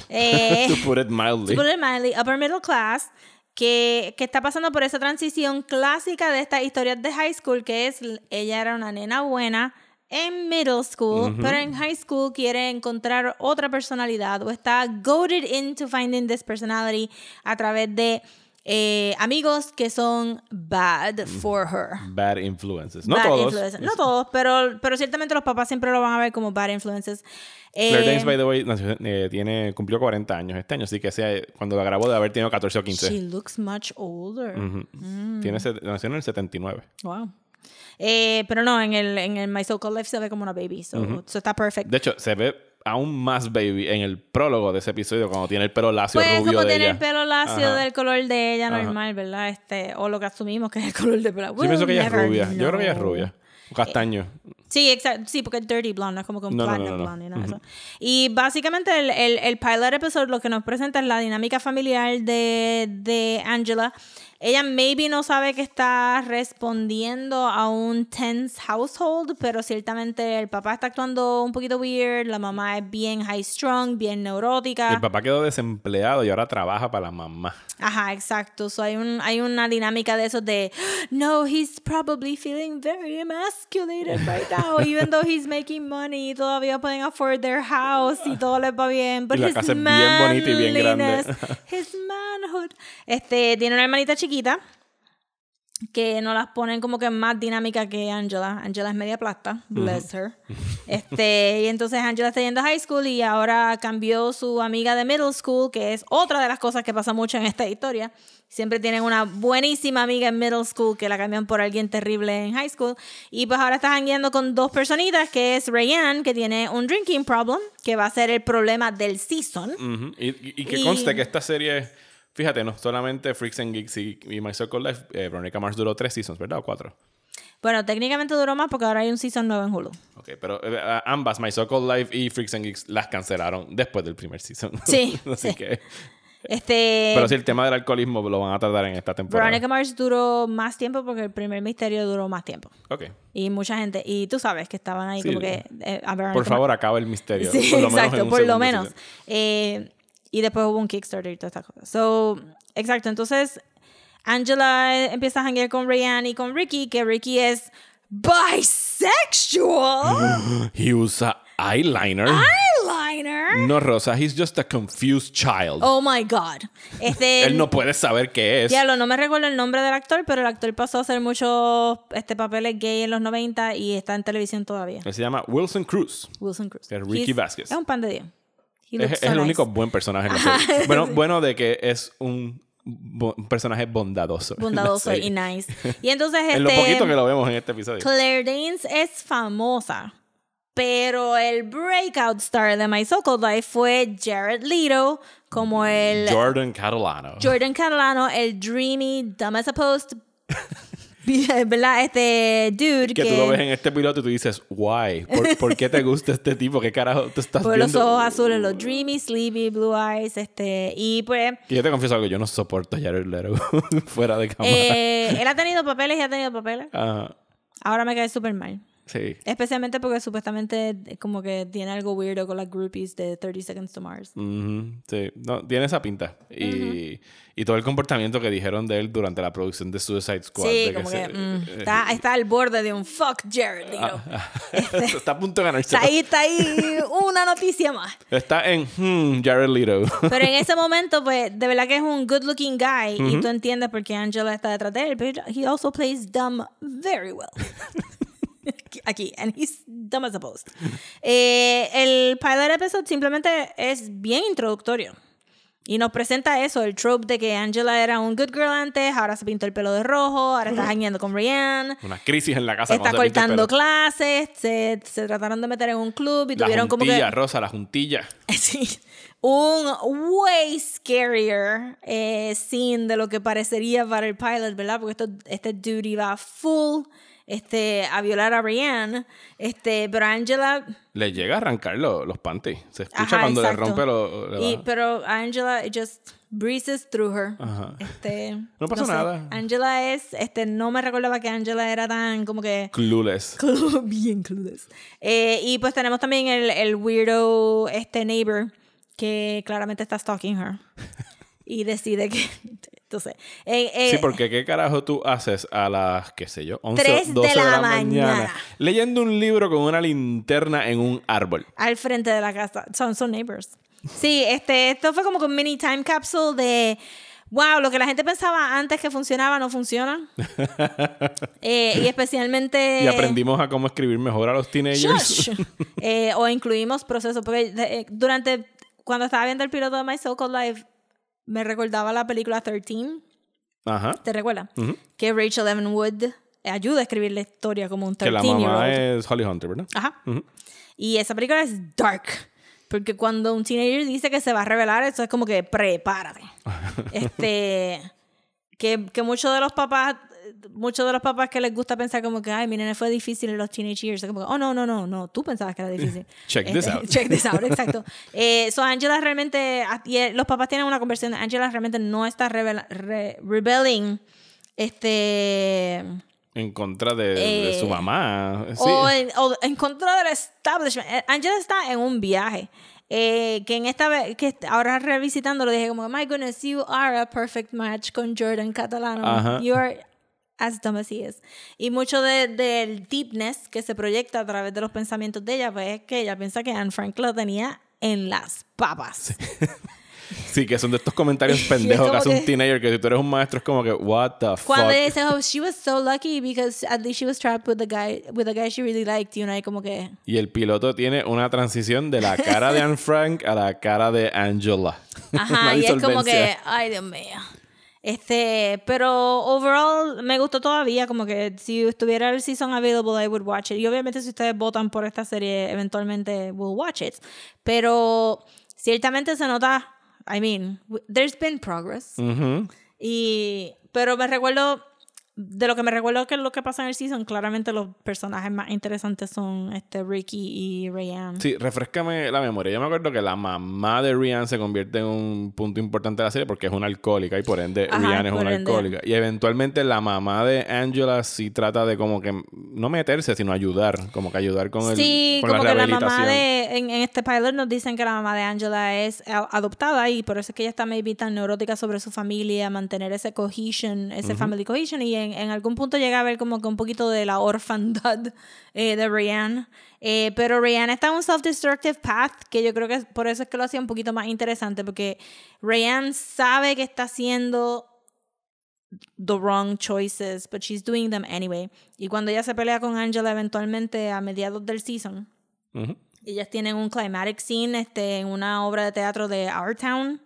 eh, to put it mildly. to put it mildly, upper middle class, que, que está pasando por esa transición clásica de estas historias de high school, que es ella era una nena buena en middle school, pero en high school quiere encontrar otra personalidad o está goaded into finding this personality a través de eh, amigos que son bad for her. Bad influences. No Bad todos. influences. No todos, pero, pero ciertamente los papás siempre lo van a ver como bad influences. Claire Eh, Danes, by the way, nació- eh, tiene, cumplió 40 años este año, así que sea, cuando la grabó de haber tenido 14 o 15. She looks much older. Ujú. Mm. Tiene, nació en el 79. Wow. Eh, pero no, en el, en el My So Called Life se ve como una baby, so, so está perfect. De hecho, se ve aún más baby en el prólogo de ese episodio cuando tiene el pelo lacio Pues rubio como de tiene ella. el pelo lacio Ajá. del color de ella Ajá. normal, ¿verdad? Este, o lo que asumimos que es el color de pelo. Yo pienso que ella es rubia. never Yo creo que ella es know. rubia. O castaño. Sí, exacto. Sí, porque es dirty blonde, no es como con No, platinum no, no, blonde y nada de eso. Y básicamente el, el, el pilot episode lo que nos presenta es la dinámica familiar de, de Angela. Ella maybe no sabe que está respondiendo a un tense household, pero ciertamente el papá está actuando un poquito weird, la mamá es bien high strung, bien neurótica. El papá quedó desempleado y ahora trabaja para la mamá. Ajá, exacto. So hay, un, hay una dinámica de esos de, no, he's probably feeling very emasculated right now, even though he's making money, todavía pueden afford their house y todo les va bien. But Y la his casa es bien bonita y bien grande. His manhood. Este, tiene una hermanita chiquita que no las ponen como que más dinámica que Angela. Angela es media plasta, bless her. Este, y entonces Angela está yendo a high school y ahora cambió su amiga de middle school, que es otra de las cosas que pasa mucho en esta historia. Siempre tienen una buenísima amiga en middle school que la cambian por alguien terrible en high school. Y pues ahora está jangueando con dos personitas, que es Rayanne, que tiene un drinking problem, que va a ser el problema del season. Ujú. y, y- y que Y- conste que esta serie, fíjate, no solamente Freaks and Geeks y, y My Circle Life, eh, Veronica Mars duró tres seasons, ¿verdad? O cuatro. Bueno, técnicamente duró más porque ahora hay un season nuevo en Hulu. Ok, pero eh, a- ambas, My Circle Life y Freaks and Geeks, las cancelaron después del primer season. Sí, Así sí. que. Este, Pero sí, el tema del alcoholismo lo van a tratar en esta temporada. Veronica Mars duró más tiempo porque el primer misterio duró más tiempo. Ok. Y mucha gente, y tú sabes que estaban ahí Sí. como que... eh, a Por Mars- favor, acaba el misterio. Sí, por lo exacto, por lo menos. Eh, y después hubo un Kickstarter y todas estas cosas. So, exacto, entonces Angela empieza a janguear con Rayanne y con Ricky, que Ricky es bisexual. He usa eyeliner. Eyeliner. No, Rosa, he's just a confused child. Oh my God. Este, Él no puede saber qué es. Diablo, no me recuerdo el nombre del actor, pero el actor pasó a hacer muchos este, papeles gay en los 90 y está en televisión todavía. Él se llama Wilson Cruz. Wilson Cruz. Es Ricky He's- Vasquez. Es un pan de Dios. Es, looks es so el nice. único buen personaje en la serie. Bueno, bueno de que es un, bo- un personaje bondadoso. Bondadoso y nice. Y entonces, este, En lo poquito que lo vemos en este episodio. Claire Danes es famosa. Pero el breakout star de My So-Called Life fue Jared Leto, como el Jordan Catalano. Jordan Catalano, el dreamy, dumb as a post, ¿verdad? Este dude que tú lo ves en este piloto y tú dices, why? ¿Por, por qué te gusta este tipo? ¿Qué carajo te estás Por los viendo? ojos azules, los dreamy, sleepy, blue eyes, este, y pues Y yo te confieso algo, yo no soporto a Jared Leto fuera de cámara. eh, él ha tenido papeles y ha tenido papeles. Ajá, Ahora me cae súper mal. Sí. Especialmente porque supuestamente eh, como que tiene algo weirdo con las groupies de 30 Seconds to Mars. Sí. No, tiene esa pinta. Y, y todo el comportamiento que dijeron de él durante la producción de Suicide Squad. Sí, de como se- que mm, eh, está, está al borde de un fuck Jared Leto. está a punto de ganarse. Está ahí, está ahí una noticia más. Está en hmm, Jared Leto. Pero en ese momento, pues, de verdad que es un good looking guy y tú entiendes por qué Angela está detrás de él, pero he also plays dumb very well. Aquí, and he's dumb as a post. Eh, el pilot episode simplemente es bien introductorio. Y nos presenta eso, el trope de que Angela era un good girl antes, ahora se pintó el pelo de rojo, ahora está jangueando con Rihanna. Una crisis en la casa. Está cortando clases, se, se trataron de meter en un club y La tuvieron como que... juntilla, Rosa, la juntilla. Sí, un way scarier eh, scene de lo que parecería para el pilot, ¿verdad? Porque esto, este dude iba full este, a violar a Brienne, este, pero Angela... Le llega a arrancar lo- los panties. Se escucha Ajá, cuando exacto. le rompe lo- Y, baja. pero Angela just breezes through her. Ajá. Este, No pasa sé. nada. Angela es, este, no me recordaba que Angela era tan como que Clueless. bien clueless. Eh, y pues tenemos también el, el weirdo este neighbor que claramente está stalking her. y decide que. Entonces. eh, eh, Sí, porque ¿qué carajo tú haces a las, qué sé yo, 11 Tres o de 12 de la la, mañana, mañana? leyendo un libro con una linterna en un árbol? Al frente de la casa. Son, son neighbors. Sí, este, esto fue como un mini time capsule de. Wow, lo que la gente pensaba antes que funcionaba no funciona. Eh, y especialmente. Y aprendimos a cómo escribir mejor a los teenagers. Eh, o incluimos procesos. Porque eh, durante. Cuando estaba viendo el piloto de My So Called Life, me recordaba la película 13. Ajá. ¿Te recuerdas? Que Rachel Evan Wood ayuda a escribir la historia como un Que 13 la year mamá es Holly Hunter, ¿verdad? Ajá. Y esa película es dark. Porque cuando un teenager dice que se va a revelar, eso es como que prepárate. este, que, que muchos de los papás, muchos de los papás que les gusta pensar como que, ay, mi nene fue difícil en los teenage years, como, que, oh, no, no, no, no, tú pensabas que era difícil. Check this Este, out. Check this out, exacto. Eh, so, Angela realmente, y eh, los papás tienen una conversión, Angela realmente no está revela- re- rebelling, este... En contra de, de su Eh, mamá. Sí. O, en, o en contra del establishment. Eh, Angela está en un viaje. eh, que en esta vez, que ahora revisitándolo, dije como, my goodness, you are a perfect match con Jordan Catalano. Ajá. You are as dumb as he is. Y mucho de- del deepness que se proyecta a través de los pensamientos de ella, pues es que ella piensa que Anne Frank lo tenía en las papas. Sí, que son de estos comentarios Y pendejos que hace un teenager que si tú eres un maestro es como que, what the Cuando fuck. ella dice, oh, she was so lucky because at least she was trapped with the guy, with the guy she really liked, y uno ahí como que... Y el piloto tiene una transición de la cara de Anne Frank a la cara de Angela. Ajá, y es como que, ay, Dios mío. Este, pero overall me gustó todavía, como que si estuviera el season available, I would watch it. Y obviamente si ustedes votan por esta serie, eventualmente we'll watch it. Pero ciertamente se nota, I mean, there's been progress. Y, pero me recuerdo, de lo que me recuerdo que lo que pasa en el season, claramente los personajes más interesantes son este Ricky y Rayanne. Sí, refrescame la memoria. Yo me acuerdo que la mamá de Rihanna se convierte en un punto importante de la serie porque es una alcohólica y por ende Ajá, Rihanna es una ende. alcohólica. Y eventualmente la mamá de Angela sí trata de como que no meterse, sino ayudar, como que ayudar con, el, Sí, con como la que la mamá de. En, en este pilot nos dicen que la mamá de Angela es adoptada y por eso es que ella está maybe tan neurótica sobre su familia, mantener ese cohesion, ese family cohesion. Y en, en algún punto llega a ver como que un poquito de la orfandad eh, de Rihanna. Eh, pero Rihanna está en un self-destructive path que yo creo que por eso es que lo hacía un poquito más interesante porque Rihanna sabe que está haciendo the wrong choices, but she's doing them anyway. Y cuando ella se pelea con Angela eventualmente a mediados del season, Ujú. ellas tienen un climatic scene este, en una obra de teatro de Our Town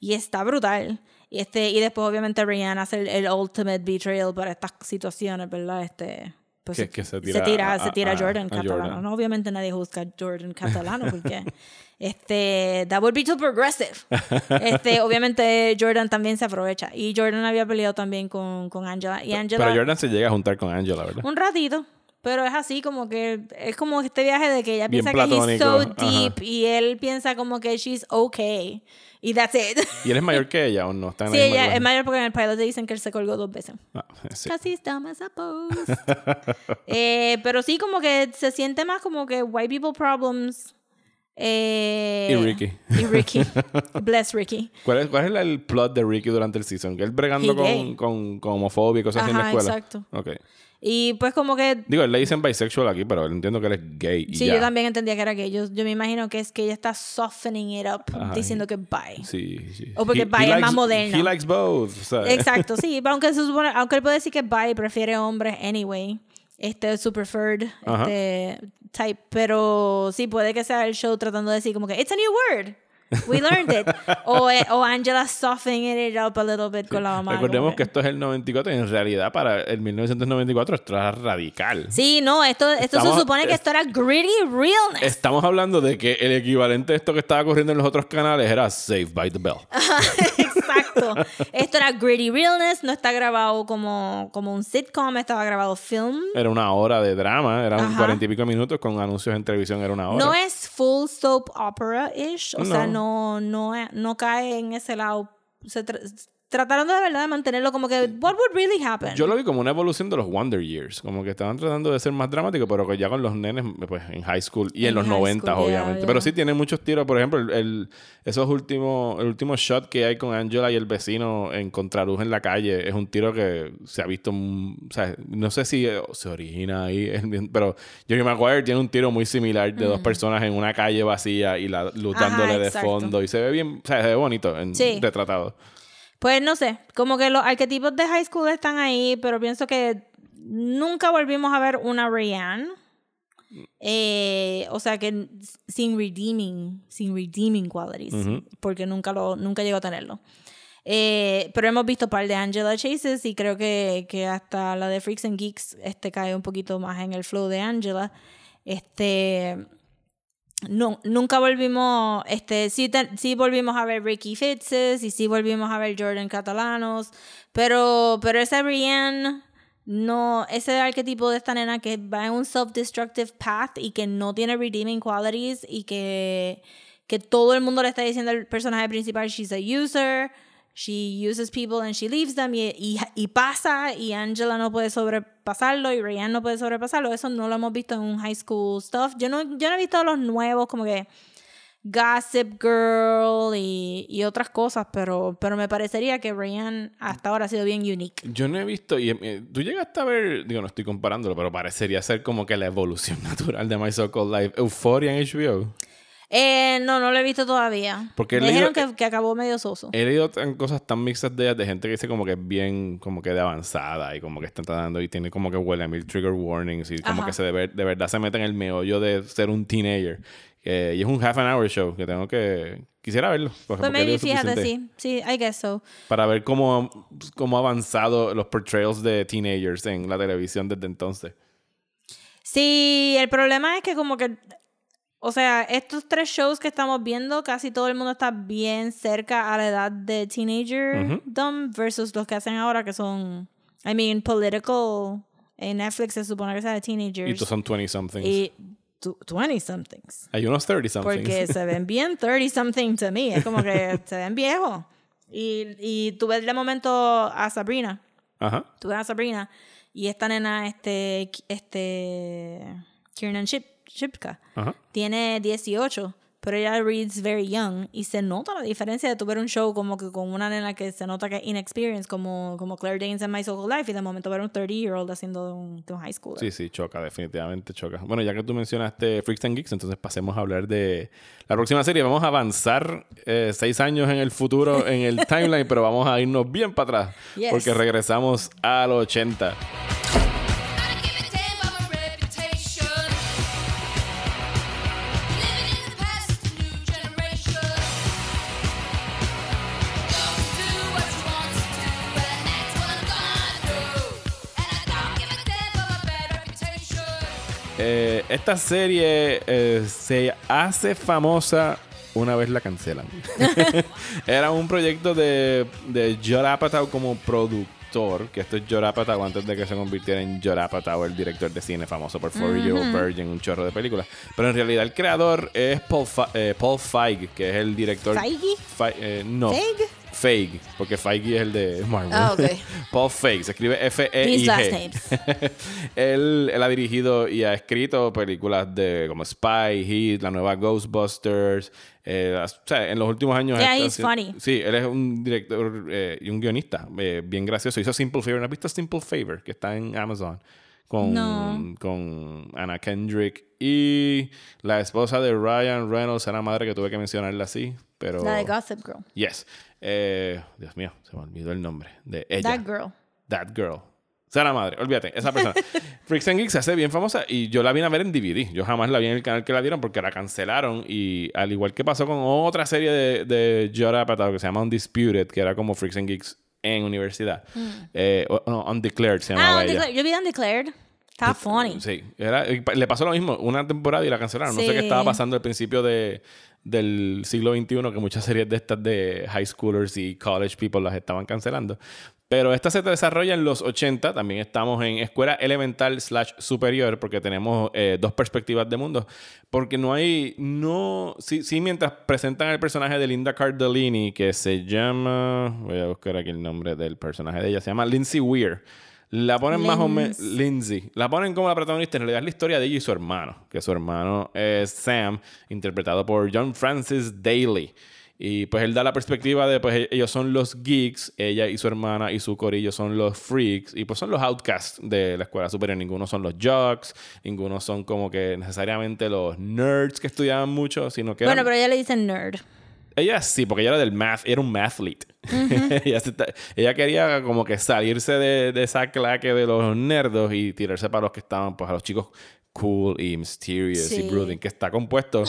y está brutal. Y, este, y después obviamente Rihanna hace el, el ultimate betrayal para estas situaciones, ¿verdad? Este, pues Que- que se se tira tira, a- se tira a- Jordan a Catalano. Jordan. ¿no? Obviamente nadie juzga a Jordan Catalano porque este, that would be too progressive. Este, obviamente Jordan también se aprovecha. Y Jordan había peleado también con, con Angela. Y Angela Pero Jordan se llega a juntar con Angela, ¿verdad? un ratito. Pero es así como que es como este viaje de que ella Bien piensa que he's so platónico, ajá. deep y él piensa como que she's okay y that's it. ¿Y él es mayor que ella o no? Está en Sí, ella es mayor porque en el pilot te dicen que él se colgó dos veces. Ah, sí. Casi estamos supposed. eh, pero sí, como que se siente más como que white people problems. Eh, Y Ricky. Y Ricky. Bless Ricky. ¿Cuál es, cuál es el plot de Ricky durante el season? Que él bregando con, con, con homofobia y cosas así en la Ajá, escuela. exacto. Ok. Y pues como que Digo, él le dicen bisexual aquí, pero él entiendo que él es gay. Y Sí, ya. yo también entendía que era gay. Yo, yo me imagino que es que ella está softening it up, Ajá, diciendo que bye. Sí, sí. O porque He- bi he es más likes- moderno. He likes both. Exacto, sí. Aunque, se supone, aunque él puede decir que bi prefiere hombres anyway. Este es su preferred Ajá. este, type. Pero sí, puede que sea el show tratando de decir como que it's a new word. We learned it. o, eh, o Angela softening it up a little bit con la mamá. Recordemos que esto es el 94 y en realidad para el 1994 esto era radical. Sí, no, esto, esto Estamos- se supone que esto era gritty realness. Estamos hablando de que el equivalente de esto que estaba corriendo en los otros canales era Saved by the Bell. Exacto. Esto era gritty realness, no está grabado como, como un sitcom, estaba grabado film. Era una hora de drama, eran cuarenta y pico minutos con anuncios en televisión, era una hora. No es full soap opera-ish, o sea, No. no, no, no cae en ese lado. Se trataron de verdad de mantenerlo como que, what would really happen? Yo lo vi como una evolución de los Wonder Years, como que estaban tratando de ser más dramáticos, pero que ya con los nenes pues, en high school y en, En los high 90, school, obviamente. Pero sí tiene muchos tiros, por ejemplo, el, el- esos últimos, el último shot que hay con Angela y el vecino en contraluz en la calle es un tiro que se ha visto, mm, o sea, no sé si eh, se origina ahí, pero Jerry Maguire tiene un tiro muy similar de dos personas en una calle vacía y la luz dándole de fondo y se ve bien, o sea, se ve bonito en Sí. retratado. Pues no sé, como que los arquetipos de high school están ahí, pero pienso que nunca volvimos a ver una Rihanna. Eh, o sea que sin redeeming, sin redeeming qualities, porque nunca lo, nunca llegó a tenerlo. Eh, pero hemos visto par de Angela Chases y creo que, que hasta la de Freaks and Geeks este, cae un poquito más en el flow de Angela. Este, no, nunca volvimos, este, sí, sí volvimos a ver Ricky Fitzes y sí volvimos a ver Jordan Catalanos, pero, pero esa Brienne, no, ese arquetipo de esta nena que va en un self-destructive path y que no tiene redeeming qualities y que, que todo el mundo le está diciendo al personaje principal, she's a user, she uses people and she leaves them y, pasa y Angela no puede sobrepasarlo y Ryan no puede sobrepasarlo. Eso no lo hemos visto en un high school stuff. Yo no, yo he visto los nuevos como que Gossip Girl y, otras cosas, pero, pero me parecería que Ryan hasta ahora ha sido bien unique. Yo no he visto, y eh, tú llegaste a ver, digo, no estoy comparándolo, pero parecería ser como que la evolución natural de My So-Called Life. Euphoria en HBO. Eh, no, no lo he visto todavía. Porque Me dijeron que, que acabó medio soso. He leído cosas tan mixtas de ellas, de gente que dice como que es bien, como que de avanzada y como que está tratando y tiene como que huele a mil trigger warnings y como Ajá. que se de, ver- de verdad se mete en el meollo de ser un teenager. Eh, y es un half an hour show que tengo que... Quisiera verlo. Pues maybe, fíjate, sí. Sí, I guess so. Para ver cómo, cómo ha avanzado los portrayals de teenagers en la televisión desde entonces. Sí, el problema es que como que, o sea, estos tres shows que estamos viendo, casi todo el mundo está bien cerca a la edad de teenager dumb versus los que hacen ahora que son, I mean, political. En Netflix se supone que sea de teenagers. Y todos son 20-somethings. Y tu- 20 somethings. Hay unos 30-somethings. Porque se ven bien 30 something to me. Es como que se ven viejos. Y, y tú ves de momento a Sabrina. Ajá. Tú ves a Sabrina y esta nena, este, este, Kiernan Ship, Shipka, Ajá. tiene 18, pero ella reads very young y se nota la diferencia de tu ver un show como que con una nena que se nota que es inexperienced, como, como Claire Danes en My Social Life, y de momento ver un 30-year-old haciendo de un, de un high school. Sí, sí, choca, definitivamente choca. Bueno, ya que tú mencionaste Freaks and Geeks, entonces pasemos a hablar de la próxima serie. Vamos a avanzar eh, seis años en el futuro, en el timeline, pero vamos a irnos bien para atrás, Yes. porque regresamos a los 80. Eh, esta serie eh, se hace famosa una vez la cancelan. Era un proyecto de, de Judd Apatow como productor, que esto es Judd Apatow antes de que se convirtiera en Judd Apatow, el director de cine famoso por 40 Year Old Virgin, un chorro de películas. Pero en realidad el creador es Paul, Fa- eh, Paul Feig, que es el director... ¿Feige? Fe- eh, no. ¿Feig? Feig, porque Feige es el de Marvel. Ah. Paul Feig, se escribe F-E-I-G. él, él ha dirigido y ha escrito películas de como Spy, Heat, la nueva Ghostbusters. eh, o sea, en los últimos años. Yeah, he's funny. Sí, él es un director eh, y un guionista eh, bien gracioso. Hizo Simple Favor. ¿No has visto Simple Favor? Que está en Amazon. Con, No. con Anna Kendrick y la esposa de Ryan Reynolds, era madre que tuve que mencionarla así. Pero. La de Gossip Girl. Yes. Eh, Dios mío, se me olvidó el nombre de ella. That girl. That Girl. Sea la madre, olvídate, esa persona. Freaks and Geeks se hace bien famosa y yo la vine a ver en DVD. Yo jamás la vi en el canal que la dieron porque la cancelaron. Y al igual que pasó con otra serie de, de Judd Apatow que se llama Undisputed, que era como Freaks and Geeks en universidad. Eh, o- no, Undeclared se llamaba Mm. Ah, ella. Yo vi Undeclared. Está funny. Sí, era- le pasó lo mismo, una temporada y la cancelaron. No sé qué estaba pasando al principio de, del siglo XXI, que muchas series de estas de high schoolers y college people las estaban cancelando. Pero esta se desarrolla en los 80, también estamos en escuela elemental slash superior, porque tenemos eh, dos perspectivas de mundo. Porque no hay, no, sí, sí, mientras presentan el personaje de Linda Cardellini, que se llama, voy a buscar aquí el nombre del personaje de ella, se llama Lindsay Weir. La ponen más o menos. Lindsay. La ponen como la protagonista. En realidad es la historia de ella y su hermano. Que su hermano es Sam, interpretado por John Francis Daly. Y pues él da la perspectiva de, pues e- ellos son los geeks, ella y su hermana y su corillo son los freaks, y pues son los outcasts de la escuela superior. Ninguno son los jocks, ninguno son como que necesariamente los nerds que estudiaban mucho, sino que... Bueno, eran- pero ella le dicen nerd. Ella sí, porque ella era del math, era un mathlete. ella, está- ella quería como que salirse de, de esa claque de los nerdos y tirarse para los que estaban, pues a los chicos cool y mysterious y brooding, que está compuesto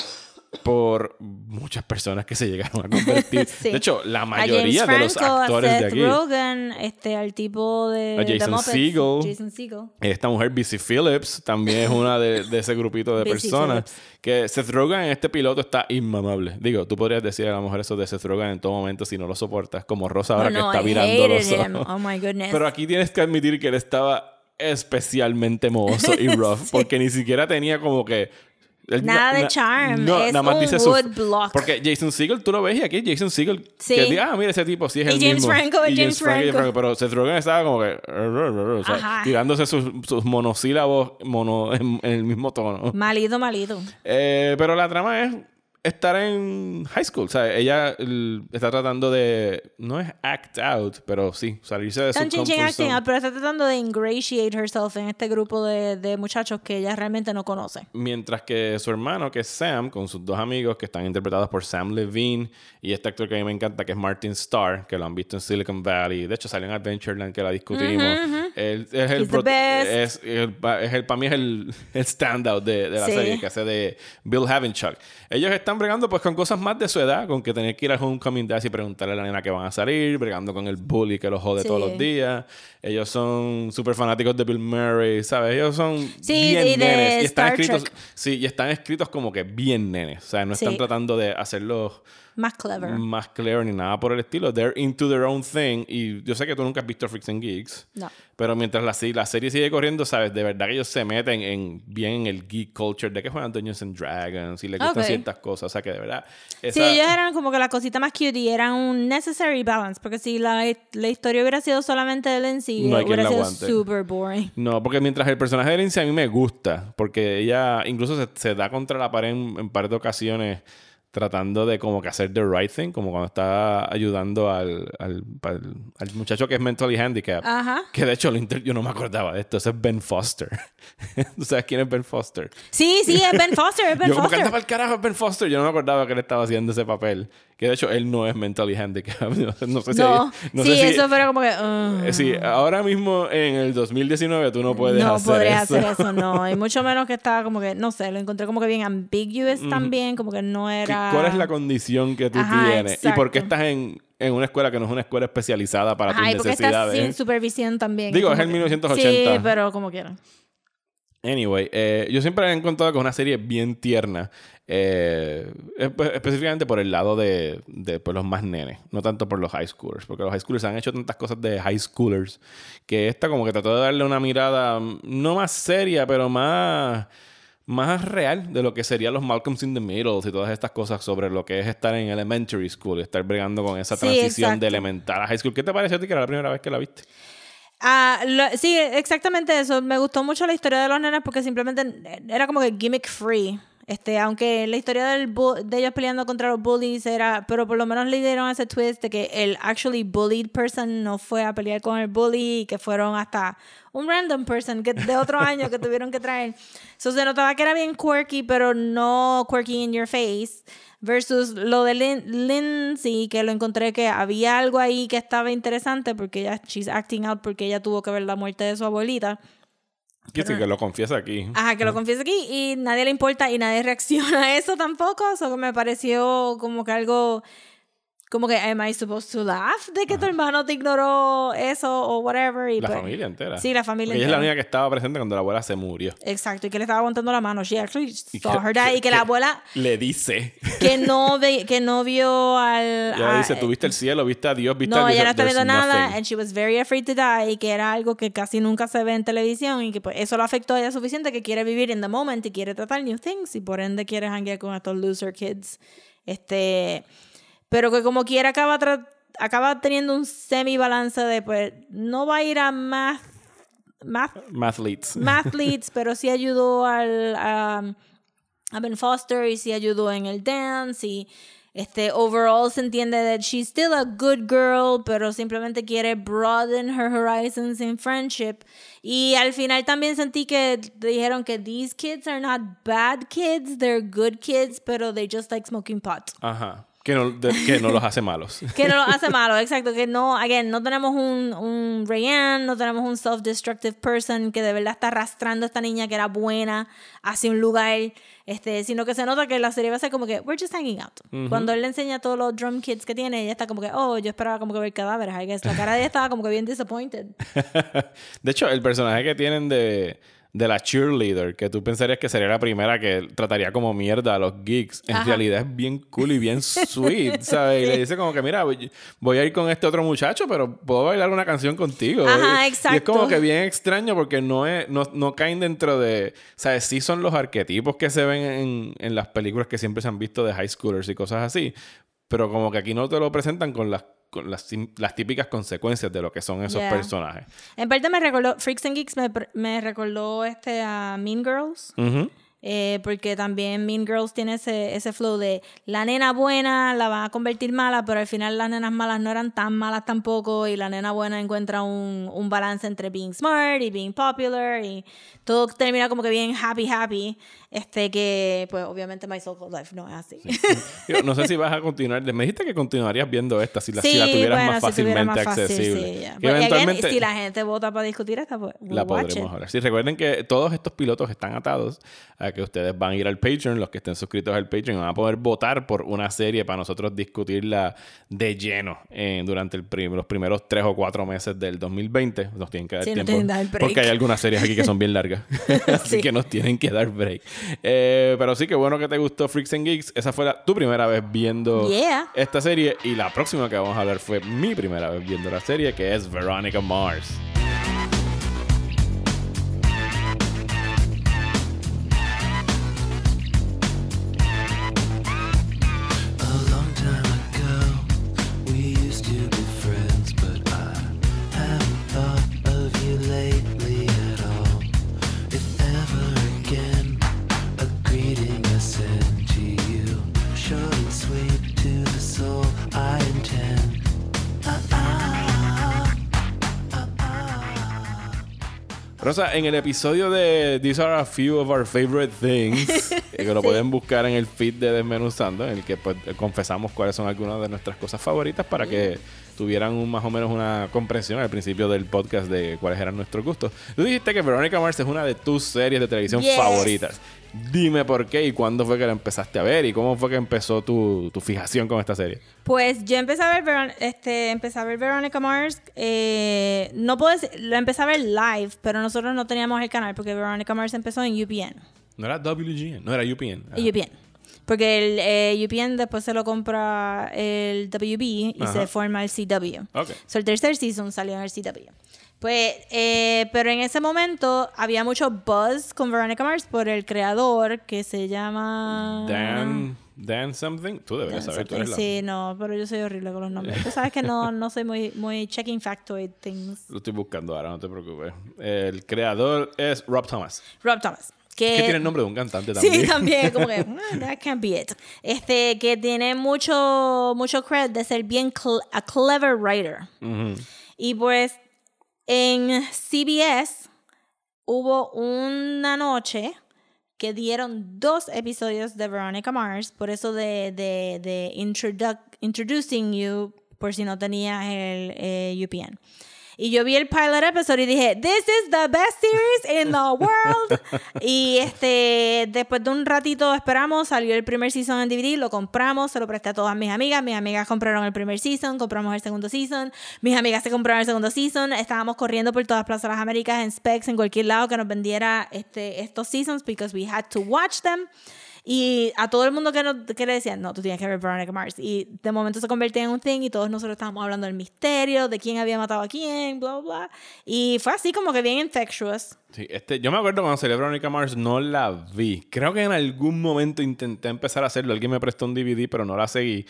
por muchas personas que se llegaron a convertir. Sí. De hecho, la mayoría de los actores a de Seth aquí. Rogen, este, al tipo de A Jason Segel. Jason Segel. Esta mujer, Busy Phillips, también es una de, de ese grupito de personas. Phillips. Que Seth Rogen en este piloto está inmamable. Digo, tú podrías decir a la mujer eso de Seth Rogen en todo momento si no lo soportas, como Rosa ahora que no, está I virando los ojos. Oh my goodness. Pero aquí tienes que admitir que él estaba especialmente mohoso y rough, porque ni siquiera tenía como que. Él Nada de charm, No, es nada más un dice su- wood block. Porque Jason Segel, tú lo ves y aquí Jason Segel. Sí. Que ah, mira ese tipo, sí es Y el James mismo. Franco Y James Franco. Pero Seth Rogen estaba como que. o sea, tirándose sus, sus monosílabos mono, en, en el mismo tono. Malito, malito. Eh, pero la trama es estar en high school. O sea, ella está tratando de. No es act out, pero sí, salirse de su comfort acting zone. out, pero está tratando de ingratiate herself en este grupo de, de muchachos que ella realmente no conoce. Mientras que su hermano, que es Sam, con sus dos amigos que están interpretados por Sam Levine y este actor que a mí me encanta, que es Martin Starr, que lo han visto en Silicon Valley. De hecho, salió en Adventureland, que la discutimos. Él es el, best. Es, el, pa- es el- para mí es el, el standout de, de la Sí. serie que hace de Bill Havenchuck. Ellos están bregando pues con cosas más de su edad, con que tener que ir al homecoming dance y preguntarle a la nena que van a salir, bregando con el bully que los jode Sí. todos los días. Ellos son súper fanáticos de Bill Murray, ¿sabes? Ellos son Sí, bien y nenes. Y están Star escritos, Trek. sí, y están escritos como que bien nenes. O sea, no están Sí. tratando de hacerlos Más clever. más clever ni nada por el estilo. They're into their own thing. Y yo sé que tú nunca has visto Freaks and Geeks. No. Pero mientras la, la serie sigue corriendo, ¿sabes? De verdad que ellos se meten en, bien en el geek culture de que juegan Dungeons and Dragons y les gustan Ok. ciertas cosas. O sea, que de verdad. Sí, esa- ellos eran como que la cosita más cute y eran un necessary balance. Porque si la, la historia hubiera sido solamente de Lindsay, No hubiera sido super boring. No, porque mientras el personaje de Lindsay a mí me gusta, porque ella incluso se, se da contra la pared en un par de ocasiones tratando de como que hacer the right thing, como cuando está ayudando al, al, al- al muchacho que es mentally handicapped. Ajá. Que de hecho lo yo no me acordaba de esto, ese es Ben Foster. ¿Tú sabes quién es Ben Foster? Sí, sí, es Ben Foster, es Ben yo como Foster. andaba el carajo es Ben Foster, yo no me acordaba que él estaba haciendo ese papel. Que de hecho él no es mentally handicapped. no sé si... No, no sí, sé si- eso fuera como que... uh, Sí, ahora mismo en el 2019 tú no puedes no hacer podría eso. hacer eso, no. Y mucho menos que estaba como que, no sé, lo encontré como que bien ambiguous también, como que no ¿Qué- ¿Cuál es la condición que tú Ajá, tienes? ¿Y por qué estás en, en una escuela que no es una escuela especializada para Ajá, y tus porque está necesidades? sin supervisión también. Digo, es el que- 1980. Sí, pero como quieran. Anyway, eh, yo siempre he encontrado que es una serie bien tierna. eh, espe- específicamente por el lado de, de, pues, los más nenes, no tanto por los high schoolers, porque los high schoolers han hecho tantas cosas de high schoolers que esta como que trató de darle una mirada mm, no más seria, pero más, más real de lo que serían los Malcolms in the Middle y todas estas cosas sobre lo que es estar en elementary school y estar bregando con esa transición de elemental a high school. ¿Qué te pareció a ti que era la primera vez que la viste? Lo- sí, exactamente eso. Me gustó mucho la historia de los nenes porque simplemente era como que gimmick free. Este, aunque la historia del de ellos peleando contra los bullies era, pero por lo menos le dieron ese twist de que el actually bullied person no fue a pelear con el bully y que fueron hasta un random person que de otro año que tuvieron que traer. So, se notaba que era bien quirky, pero no quirky in your face. Versus lo de Lin- Lindsay, que lo encontré que había algo ahí que estaba interesante porque ella, she's acting out porque ella tuvo que ver la muerte de su abuelita. Que sí, que lo confiesa aquí. Ajá, que lo confiesa aquí y nadie le importa y nadie reacciona a eso tampoco. Eso me pareció como que algo, como que, am I supposed to laugh de que tu hermano te ignoró eso o whatever? Y La pues- familia entera. Sí, la familia Porque ella es la entera. única que estaba presente cuando la abuela se murió. Exacto, y que le estaba aguantando la mano. She actually saw que- her die. Y que la abuela Le dice. que no, ve, que no vio al... Ella a- dice, tuviste el cielo, viste a Dios, viste No, a Dios. ella no está viendo nada and she was very afraid to die y que era algo que casi nunca se ve en televisión y que pues eso lo afectó a ella suficiente que quiere vivir in the moment y quiere tratar new things y por ende quiere hanguear con estos loser kids. Este, pero que como quiera acaba acaba teniendo un semi balance de pues no va a ir a math math Mathletes. mathletes, pero sí ayudó al, a, a Ben Foster y sí ayudó en el dance y este overall se entiende that she's still a good girl, pero simplemente quiere broaden her horizons in friendship. Y al final también sentí que dijeron que these kids are not bad kids, they're good kids, pero they just like smoking pot. Ajá. Que no, de- que no los hace malos. que no lo hace malo, exacto, que no, again, no tenemos un, un Rayanne, no tenemos un self-destructive person que de verdad está arrastrando a esta niña que era buena hacia un lugar, este, sino que se nota que la serie va a ser como que, we're just hanging out. Cuando él le enseña todos los drum kits que tiene, ella está como que, oh, yo esperaba como que ver cadáveres, I guess. La cara de ella estaba como que bien disappointed. De hecho, el personaje que tienen de, de la cheerleader, que tú pensarías que sería la primera que trataría como mierda a los geeks, en Ajá. realidad es bien cool y bien sweet, ¿sabes? Y le dice como que, mira, voy, a ir con este otro muchacho, pero puedo bailar una canción contigo. Ajá, Y- Y es exacto. como que bien extraño porque no, es, no, no caen dentro de... ¿Sabes? Sí son los arquetipos que se ven en, en las películas que siempre se han visto de high schoolers y cosas así, pero como que aquí no te lo presentan con las, las, las típicas consecuencias de lo que son esos Yeah. personajes. En parte me recordó, Freaks and Geeks me, me recordó este, a Mean Girls. Ujú. Eh, porque también Mean Girls tiene ese, ese flow de la nena buena la van a convertir mala, pero al final las nenas malas no eran tan malas tampoco y la nena buena encuentra un, un balance entre being smart y being popular y todo termina como que bien happy happy, este que pues obviamente My So Called Life no es así. Yo no sé si vas a continuar. Me dijiste que continuarías viendo esta si la, si Sí, la tuvieras bueno, más si fácilmente más fácil, accesible. sí, ya. Que But again, eventualmente si la gente vota para discutir esta, pues we'll la podremos hablar. Sí, recuerden que todos estos pilotos están atados a que ustedes van a ir al Patreon, los que estén suscritos al Patreon, van a poder votar por una serie para nosotros discutirla de lleno eh, durante el prim- los primeros tres o cuatro meses del 2020. Nos tienen que dar Sí, tiempo. dar porque hay algunas series aquí que son bien largas. Así Sí. que nos tienen que dar break. Eh, pero sí, que bueno que te gustó Freaks and Geeks. Esa fue la- tu primera vez viendo Yeah. esta serie. Y la próxima que vamos a hablar fue mi primera vez viendo la serie, que es Veronica Mars. Rosa, en el episodio de These are a few of our favorite things, eh, que lo pueden buscar en el feed de Desmenuzando, en el que pues, confesamos cuáles son algunas de nuestras cosas favoritas para que tuvieran un- más o menos una comprensión al principio del podcast de cuáles eran nuestros gustos. Tú dijiste que Veronica Mars es una de tus series de televisión Yes. favoritas. Dime por qué y cuándo fue que la empezaste a ver y cómo fue que empezó tu, tu fijación con esta serie. Pues yo empecé a ver, Veron- este, empecé a ver Veronica Mars. eh, no puedo decir, lo empecé a ver live, pero nosotros no teníamos el canal porque Veronica Mars empezó en UPN. No era WGN, no era UPN. UPN. Porque el eh, UPN después se lo compra el WB y Ajá. se forma el CW. Ok. So, el tercer season salió en el CW. Pues, eh, pero en ese momento había mucho buzz con Veronica Mars por el creador que se llama... Dan, Dan something. Tú deberías Dan saber, tú eres la... Sí, no, pero yo soy horrible con los nombres. Tú sabes que no, no soy muy, muy checking factoid things. Lo estoy buscando ahora, no te preocupes. El creador es Rob Thomas. Rob Thomas. Que, Que tiene el nombre de un cantante también. Sí, también, como que, "Mm, that can't be it. Este, que tiene mucho, mucho credit de ser bien cl- a clever writer. Ujú. Y pues, en CBS hubo una noche que dieron dos episodios de Veronica Mars, por eso de, de, de introduc- Introducing You, por si no tenías el eh, UPN. Y yo vi el pilot episode y dije, This is the best series in the world. y este, después de un ratito esperamos, salió el primer season en DVD, lo compramos, se lo presté a todas mis amigas. Mis amigas compraron el primer season, compramos el segundo season. Mis amigas se compraron el segundo season. Estábamos corriendo por todas Plazas Las Américas, en Specs, en cualquier lado que nos vendiera este, estos seasons, because we had to watch them. Y a todo el mundo que, nos, que le decían, no, tú tienes que ver Veronica Mars. Y de momento se convertía en un thing y todos nosotros estábamos hablando del misterio, de quién había matado a quién, bla, bla. Y fue así como que bien infectious. Sí, este, yo me acuerdo cuando salió Veronica Mars, no la vi. Creo que en algún momento intenté empezar a hacerlo. Alguien me prestó un DVD, pero no la seguí.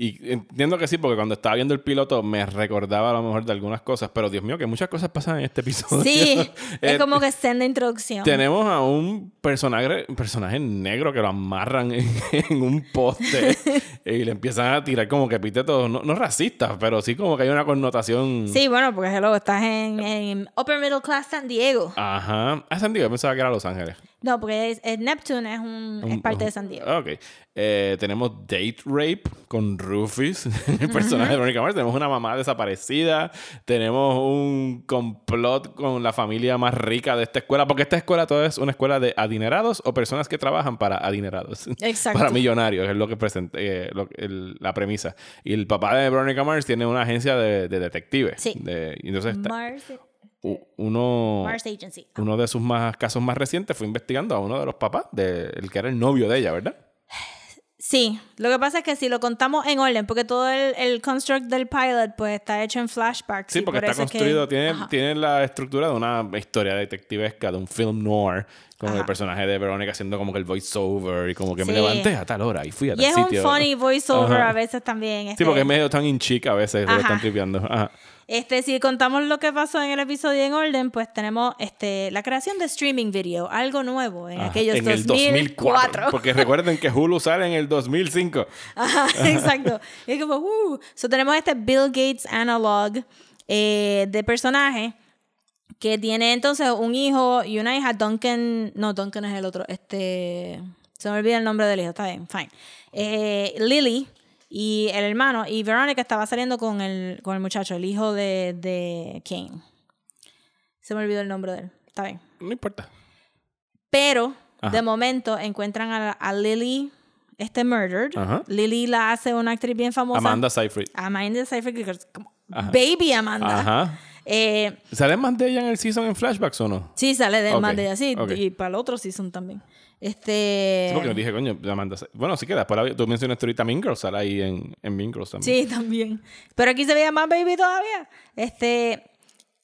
Y entiendo que sí, porque cuando estaba viendo el piloto me recordaba a lo mejor de algunas cosas. Pero Dios mío, que muchas cosas pasan en este episodio. Sí, es Eh, como que senda introducción. Tenemos a un personaje, un personaje negro que lo amarran en, en un poste y le empiezan a tirar como que epítetos, no, no racistas, pero sí como que hay una connotación. Sí, bueno, porque hello, estás en, en Upper Middle Class San Diego. Ajá. Ah, San Diego, pensaba que era Los Ángeles. No, porque es, es Neptune es, un, es parte de San Diego. Ok. Eh, tenemos Date Rape con Rufus, el personaje de Veronica Mars. Tenemos una mamá desaparecida. Tenemos un complot con la familia más rica de esta escuela. Porque esta escuela toda es una escuela de adinerados o personas que trabajan para adinerados. Exacto. para millonarios, es lo que presenta eh, la premisa. Y el papá de Veronica Mars tiene una agencia de, de detectives. Sí. De- entonces Mars, uno, Agency. uno de sus más, casos más recientes fue investigando a uno de los papás, de, el que era el novio de ella, ¿verdad? Sí, lo que pasa es que si lo contamos en orden, porque todo el, el construct del pilot pues está hecho en flashbacks. Sí, y porque por está es que- construido, tiene, Ajá. tiene la estructura de una historia detectivesca, de un film noir, con el Ajá. personaje de Verónica haciendo como que el voiceover y como que me levanté a tal hora y fui a tal Y es sitio. un funny voiceover Ajá. a veces también. Sí, este, porque es medio tan in chic a veces, lo están tripeando. Ajá. Este, si contamos lo que pasó en el episodio en orden, pues tenemos este, la creación de streaming video, algo nuevo en Ajá. aquellos en el 2004. Porque recuerden que Hulu sale en el 2005. Ajá, exacto. Y es como, uh. So tenemos este Bill Gates analog eh, de personaje que tiene entonces un hijo y una hija, Duncan, no, Duncan es el otro, este, se me olvida el nombre del hijo, está bien, fine. Eh, Lily y el hermano, y Veronica estaba saliendo con el, con el muchacho, el hijo de, de Kane. Se me olvidó el nombre de él, está bien. No importa. Pero Ajá. de momento encuentran a, a Lily, este murdered. Ajá. Lily la hace una actriz bien famosa. Amanda Seyfried. Amanda Seyfried, que es como Baby Amanda. Ajá. Eh, ¿Sale más de ella en el season en flashbacks o no? sí, sale de Ok, más de ella, sí. Y para el otro season también. Este. Sí, porque dije, coño, Amanda Bueno, sí que después tú mencionaste ahorita Mean Girls, sale ahí en, en Mean Girls también. Sí, también. Pero aquí se veía más baby todavía. Este.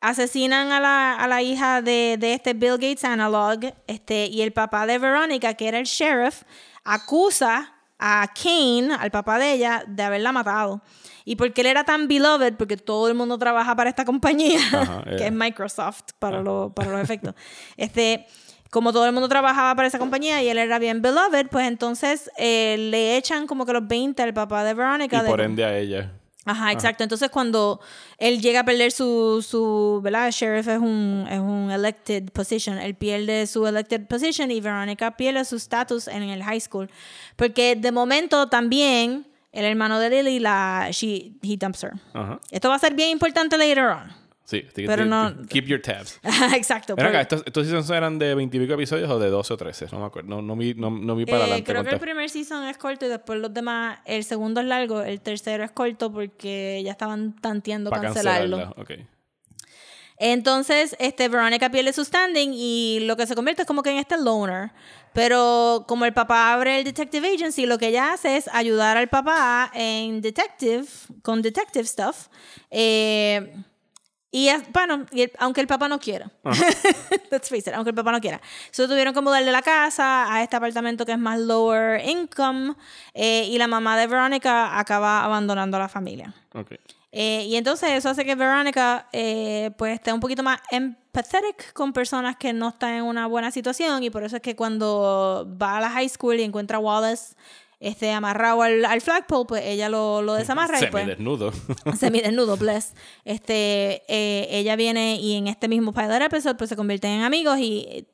Asesinan a la, a la hija de, de este Bill Gates analog. Este, y el papá de Veronica, que era el sheriff, acusa a Kane, al papá de ella, de haberla matado. Y porque él era tan beloved, porque todo el mundo trabaja para esta compañía, Ajá, que eh. es Microsoft para, lo- para los efectos. Este, como todo el mundo trabajaba para esa compañía y él era bien beloved, pues entonces eh, le echan como que los 20 al papá de Veronica. Y de- por ende a ella. Ajá, exacto. Entonces cuando él llega a perder su, su ¿verdad? Sheriff es un, es un elected position. Él pierde su elected position y Veronica pierde su status en el high school. Porque de momento también el hermano de Lily, la, she, he dumps her. Ajá. Esto va a ser bien importante later on. Sí, Pero no- Keep your tabs. exacto. Ven acá, pero- ¿estos, estos seasons eran de 20 y pico episodios o de 12 o 13? No me acuerdo. No, no vi, no, no vi para Eh, adelante. creo que el primer season es corto y después los demás, el segundo es largo, el tercero es corto porque ya estaban tanteando Pa' cancelarlo. cancelarla, ok. Entonces, este, Veronica pierde su standing y lo que se convierte es como que en este loner. Pero como el papá abre el detective agency, lo que ella hace es ayudar al papá en detective, con detective stuff. Eh, y es- bueno, y el- aunque el papá no quiera. Let's face it, aunque el papá no quiera. Solo tuvieron que mudarle la casa a este apartamento que es más lower income. eh, y la mamá de Veronica acaba abandonando a la familia. Ok. Eh, y entonces eso hace que Veronica eh, pues esté un poquito más empathetic con personas que no están en una buena situación y por eso es que cuando va a la high school y encuentra a Wallace este, amarrado al, al flagpole, pues ella lo, lo desamarra y pues Semidesnudo. semidesnudo, bless. Este, eh, ella viene y en este mismo pilot episode pues se convierten en amigos y eh,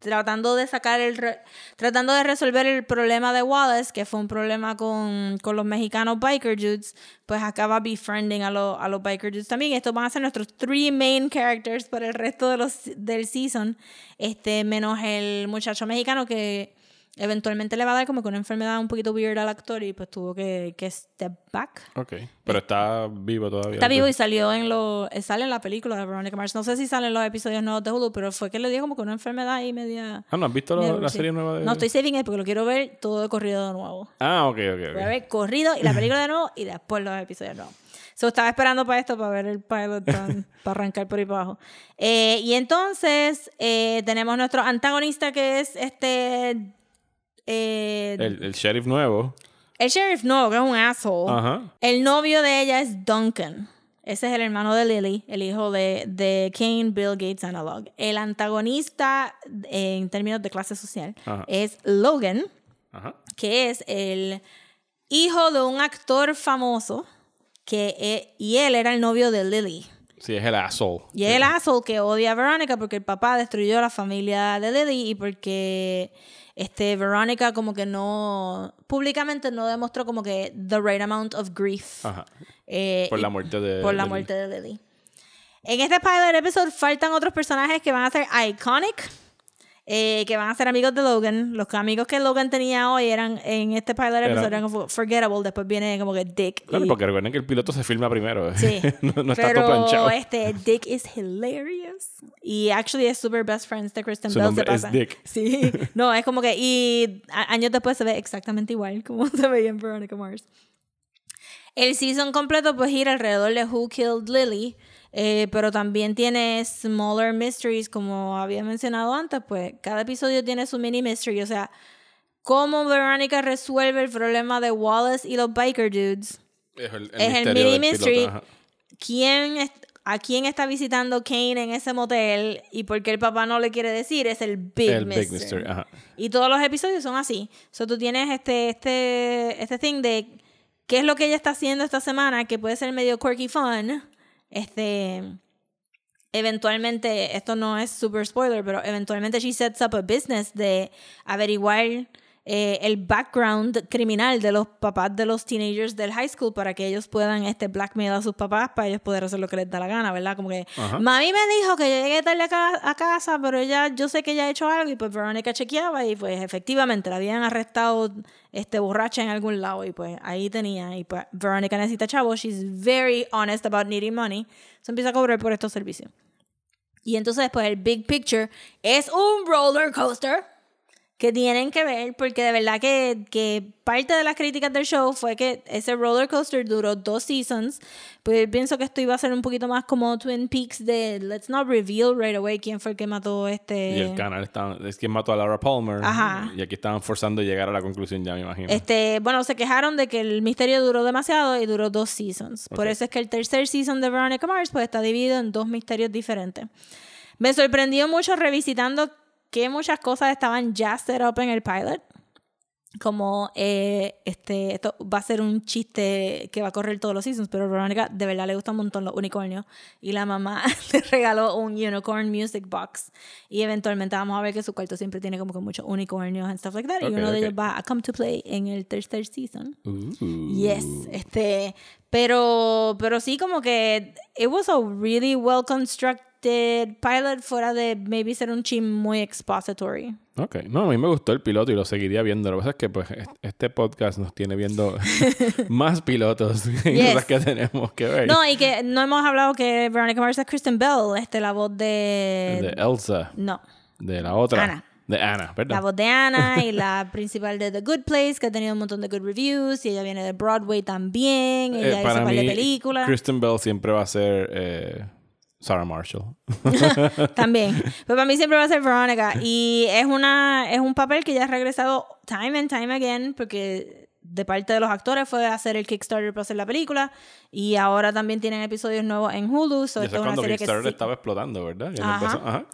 tratando de sacar el re- tratando de resolver el problema de Wallace, que fue un problema con, con los mexicanos biker dudes, pues acaba befriending a, los a los biker dudes también. Estos van a ser nuestros three main characters para el resto de los, del season, este, menos el muchacho mexicano que eventualmente le va a dar como que una enfermedad un poquito weird al actor y pues tuvo que, que step back. ok. Pero está vivo todavía. Está vivo y salió en lo sale en la película de Veronica Mars. No sé si salen los episodios nuevos de Hulu, pero fue que le dio como que una enfermedad ahí media. Ah, ¿no has visto la, la serie nueva de.? No, estoy saving it porque lo quiero ver todo de corrido de nuevo. Ah, ok, ok. Voy a ver corrido y la película de nuevo y después los episodios nuevos. So, estaba esperando para esto, para ver el pilot, para, para arrancar por ahí para abajo. Eh, y entonces eh, tenemos nuestro antagonista que es este. Eh, El, el sheriff nuevo. el sheriff no, que es un asshole. Ajá. El novio de ella es Duncan. Ese es el hermano de Lily, el hijo de, de Kane Bill Gates Analog. El antagonista eh, en términos de clase social Ajá. es Logan, Ajá. que es el hijo de un actor famoso que e- y él era el novio de Lily. Sí, es el asshole. Y es el asshole que odia a Veronica porque el papá destruyó la familia de Lily y porque este, Veronica como que no, públicamente no demostró como que the right amount of grief. Ajá. eh, Por la muerte de Por la muerte de Lily. En este pilot episode faltan otros personajes que van a ser iconic, eh, que van a ser amigos de Logan. Los amigos que Logan tenía hoy eran en este pilot episode eran como forgettable. Después viene como que Dick. Claro, y- porque recuerden que el piloto se filma primero. Sí. no, no está Pero todo planchado. este Dick is hilarious. Y actually es super best friends de Kristen Su Bell. nombre se es pasa. Dick. Sí. No, es como que. Y años después se ve exactamente igual como se veía en Veronica Mars. El season completo pues gira alrededor de Who Killed Lily. Eh, pero también tiene smaller mysteries, como había mencionado antes, pues cada episodio tiene su mini mystery. O sea, cómo Veronica resuelve el problema de Wallace y los biker dudes Es el, es el mini mystery. piloto. ¿Quién ¿A quién está visitando Kane en ese motel? Y por qué el papá no le quiere decir, es el Big El Mystery. Big Mystery, ajá. Y todos los episodios son así. So, tú tienes este, este, este thing de qué es lo que ella está haciendo esta semana, que puede ser medio quirky fun. Este. Eventualmente, esto no es super spoiler, pero eventualmente she sets up a business de averiguar eh, el background criminal de los papás de los teenagers del high school para que ellos puedan este, blackmail a sus papás para ellos poder hacer lo que les da la gana, ¿verdad? Como que Ajá. mami me dijo que yo llegué tarde a, ca- a casa, pero ella, yo sé que ella ha hecho algo y pues Verónica chequeaba y pues efectivamente la habían arrestado este, borracha en algún lado y pues ahí tenía y pues Verónica necesita chavo, she's very honest about needing money, se empieza a cobrar por estos servicios. Y entonces después el big picture es un roller coaster que tienen que ver, porque de verdad que, que parte de las críticas del show fue que ese roller coaster duró dos seasons. Pues pienso que esto iba a ser un poquito más como Twin Peaks de let's not reveal right away quién fue el que mató este... Y el canal está, es quien mató a Laura Palmer. Ajá. Y aquí estaban forzando a llegar a la conclusión ya, me imagino. Este, bueno, se quejaron de que el misterio duró demasiado y duró dos seasons. Por Ok. eso es que el tercer season de Veronica Mars pues está dividido en dos misterios diferentes. Me sorprendió mucho revisitando que muchas cosas estaban ya set up en el pilot. Como eh, este, esto va a ser un chiste que va a correr todos los seasons, pero Veronica de verdad le gusta un montón los unicornios. Y la mamá le regaló un unicorn music box. Y eventualmente vamos a ver que su cuarto siempre tiene como que muchos unicornios and stuff like that. Ok, y uno de ok. ellos va a come to play en el tercer season. Yes, este, pero, pero sí como que it was a really well constructed pilot fuera de maybe ser un chin muy expository. Ok, no, a mí me gustó el piloto y lo seguiría viendo. Lo que pasa es que pues, est- este podcast nos tiene viendo más pilotos Yes. que tenemos que ver. No, y que no hemos hablado que Veronica Mars es Kristen Bell, este, la voz de... de Elsa, No, de la otra. Ana. De Ana, la ¿verdad? voz de Anna y la principal de The Good Place, que ha tenido un montón de good reviews, y ella viene de Broadway también, Eh, ella hizo un par de películas. Kristen Bell siempre va a ser eh, Sarah Marshall. También. Pero para mí siempre va a ser Veronica. Y es una es un papel que ya ha regresado time and time again, porque de parte de los actores fue hacer el Kickstarter para hacer la película. Y ahora también tienen episodios nuevos en Hulu. So y eso es cuando que Kickstarter estaba explotando, ¿verdad? Ajá. empezó- ajá.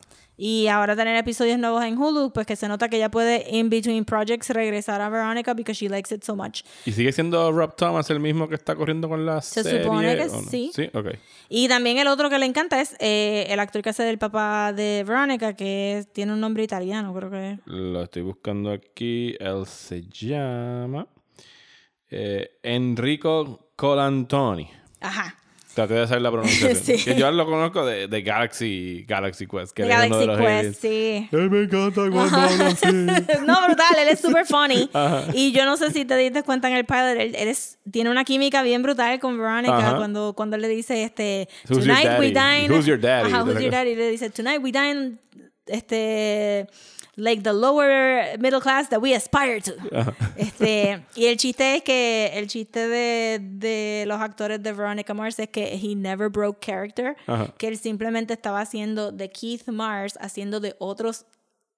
Y ahora tener episodios nuevos en Hulu, pues que se nota que ella puede, in between projects, regresar a Veronica because she likes it so much. ¿Y sigue siendo Rob Thomas el mismo que está corriendo con la Se serie? supone que no? sí. Sí, ok. Y también el otro que le encanta es eh, el actor que hace del papá de Veronica, que es- tiene un nombre italiano, creo que. Lo estoy buscando aquí. Él se llama eh, Enrico Colantoni. Ajá. Traté de hacer la pronunciación. Sí. Que yo lo conozco de, de Galaxy, Galaxy Quest. Que es uno Galaxy de los aliens. Quest, sí. Ay, me encanta cuando habla así. no, brutal, él es super funny. Y yo no sé si te diste cuenta en el pilot, él, él es- tiene una química bien brutal con Veronica Ajá. cuando, cuando él le dice, este, Who's your tonight we daddy? dine. Who's your daddy? Ajá, who's your daddy. Le dice, tonight we dine, este, like the lower middle class that we aspire to. Este, y el chiste es que, el chiste de, de los actores de Veronica Mars es que he never broke character, Ajá. que él simplemente estaba haciendo de Keith Mars, haciendo de otros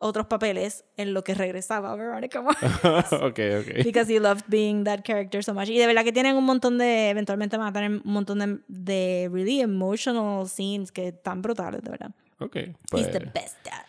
otros papeles en lo que regresaba a Veronica Mars. ok, ok. Because he loved being that character so much. Y de verdad que tienen un montón de, eventualmente van a tener un montón de, de really emotional scenes que están brutales, de verdad. Ok. He's Pues, the best dad.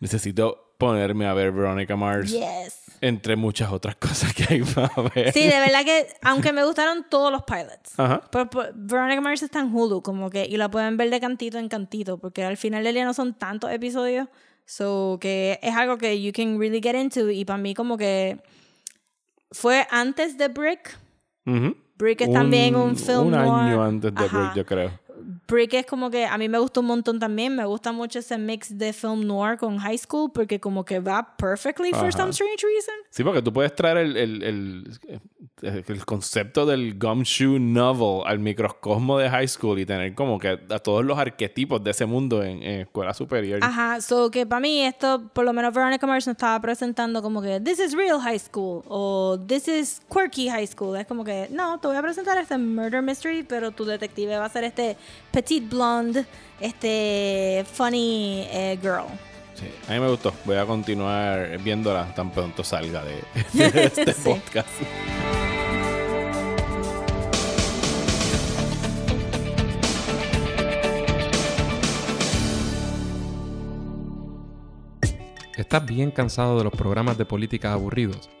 necesito ponerme a ver Veronica Mars. Yes. Entre muchas otras cosas que hay para ver. Sí, de verdad que, aunque me gustaron todos los pilots, Ajá. pero, pero Veronica Mars está en Hulu, como que, y la pueden ver de cantito en cantito, porque al final del día no son tantos episodios, so que es algo que you can really get into, y para mí como que fue antes de Brick. Brick es también un film Un año antes de Ajá. Brick, yo creo. Brick es como que a mí me gusta un montón también. Me gusta mucho ese mix de film noir con high school porque como que va perfectly for Ajá. some strange reason. Sí, porque tú puedes traer el, el, el, el concepto del gumshoe novel al microcosmo de high school y tener como que a todos los arquetipos de ese mundo en, en escuela superior. Ajá, so que para mí esto, por lo menos Veronica Mars nos estaba presentando como que this is real high school o this is quirky high school. Es como que no, te voy a presentar este murder mystery, pero tu detective va a ser este petite blonde, este funny eh, girl. Sí, a mí me gustó. Voy a continuar viéndola tan pronto salga de, de este Sí. podcast. ¿Estás bien cansado de los programas de política aburridos?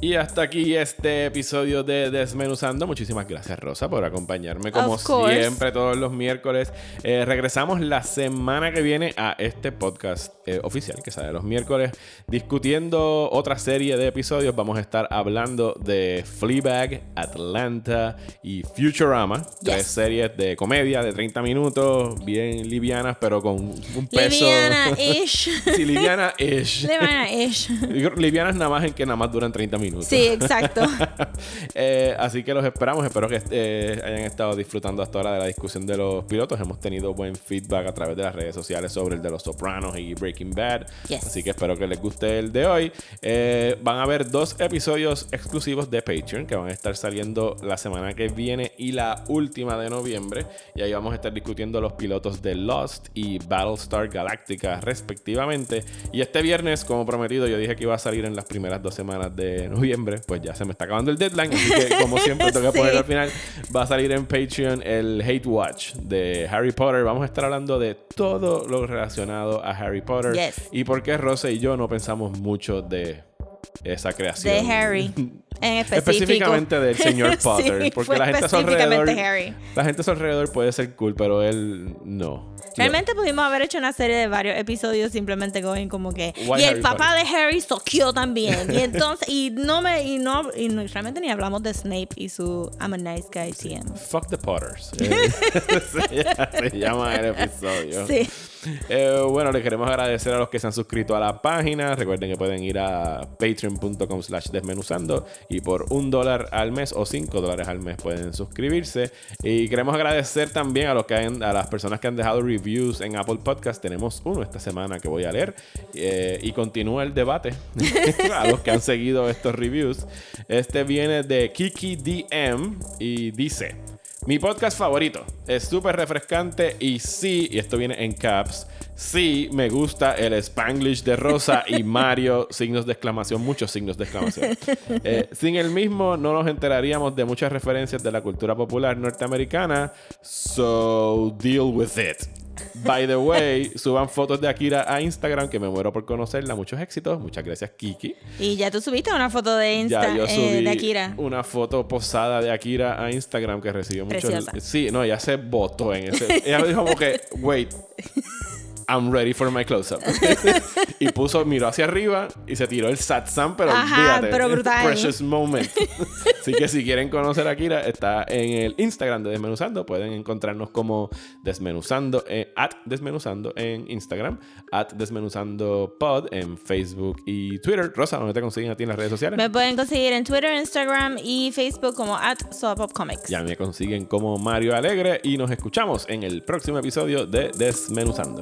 Y hasta aquí este episodio de Desmenuzando. Muchísimas gracias, Rosa, por acompañarme como siempre todos los miércoles. Eh, regresamos la semana que viene a este podcast eh, oficial que sale los miércoles, discutiendo otra serie de episodios. Vamos a estar hablando de Fleabag, Atlanta y Futurama. Tres series de comedia de 30 minutos, bien livianas, pero con un peso. Liviana-ish. sí, liviana-ish. Liviana-ish. Livianas nada más en que nada más duran 30 minutos. Sí, exacto. Eh, así que los esperamos. Espero que eh, hayan estado disfrutando hasta ahora de la discusión de los pilotos. Hemos tenido buen feedback a través de las redes sociales sobre el de los Sopranos y Breaking Bad. Yes. Así que espero que les guste el de hoy. Eh, van a haber dos episodios exclusivos de Patreon que van a estar saliendo la semana que viene y la última de noviembre. Y ahí vamos a estar discutiendo los pilotos de Lost y Battlestar Galactica respectivamente. Y este viernes, como prometido, yo dije que iba a salir en las primeras dos semanas de noviembre. Pues ya se me está acabando el deadline. Así que, como siempre, tengo que Sí. ponerlo al final. Va a salir en Patreon el Hate Watch de Harry Potter. Vamos a estar hablando de todo lo relacionado a Harry Potter. Yes. Y por qué Rosa y yo no pensamos mucho de esa creación. De Harry. En específico. Específicamente del señor Sí, Potter. porque la gente a su alrededor. específicamente Harry. La gente a su alrededor puede ser cool, pero él no. Realmente pudimos haber hecho una serie de varios episodios simplemente going como que Why y el papá Potter? de Harry soqueó también y entonces y no me y no y no- realmente ni hablamos de Snape y su I'm a nice guy TM. Fuck the Potters. Eh, se, se llama el episodio. Sí. Eh, bueno, les queremos agradecer a los que se han suscrito a la página. Recuerden que pueden ir a patreon.com slash desmenuzando y por un dólar al mes o cinco dólares al mes pueden suscribirse. Y queremos agradecer también a, los que han- a las personas que han dejado reviews en Apple Podcast. Tenemos uno esta semana que voy a leer eh, y continúa el debate a los que han seguido estos reviews. Este viene de Kiki DM y dice... Mi podcast favorito es súper refrescante y sí, y esto viene en caps, sí me gusta el Spanglish de Rosa y Mario, signos de exclamación, muchos signos de exclamación. Eh, sin el mismo no nos enteraríamos de muchas referencias de la cultura popular norteamericana, so deal with it. By the way, suban fotos de Akira a Instagram, que me muero por conocerla. Muchos éxitos. Muchas gracias, Kiki. Y ya tú subiste una foto de Insta Ya yo eh, de Akira. una foto posada de Akira a Instagram que recibió mucho. Preciosa. Sí, no, ella se votó en ese. ella dijo como que, wait, I'm ready for my close-up. y puso, miró hacia arriba y se tiró el satsam, pero Ajá, olvídate. pero brutal. Precious moment. Así que si quieren conocer a Akira, está en el Instagram de Desmenuzando. Pueden encontrarnos como Desmenuzando, eh, at Desmenuzando en Instagram, at Desmenuzando Pod en Facebook y Twitter. Rosa, ¿dónde te consiguen a ti en las redes sociales? Me pueden conseguir en Twitter, Instagram y Facebook como at Comics. Ya me consiguen como Mario Alegre y nos escuchamos en el próximo episodio de Desmenuzando.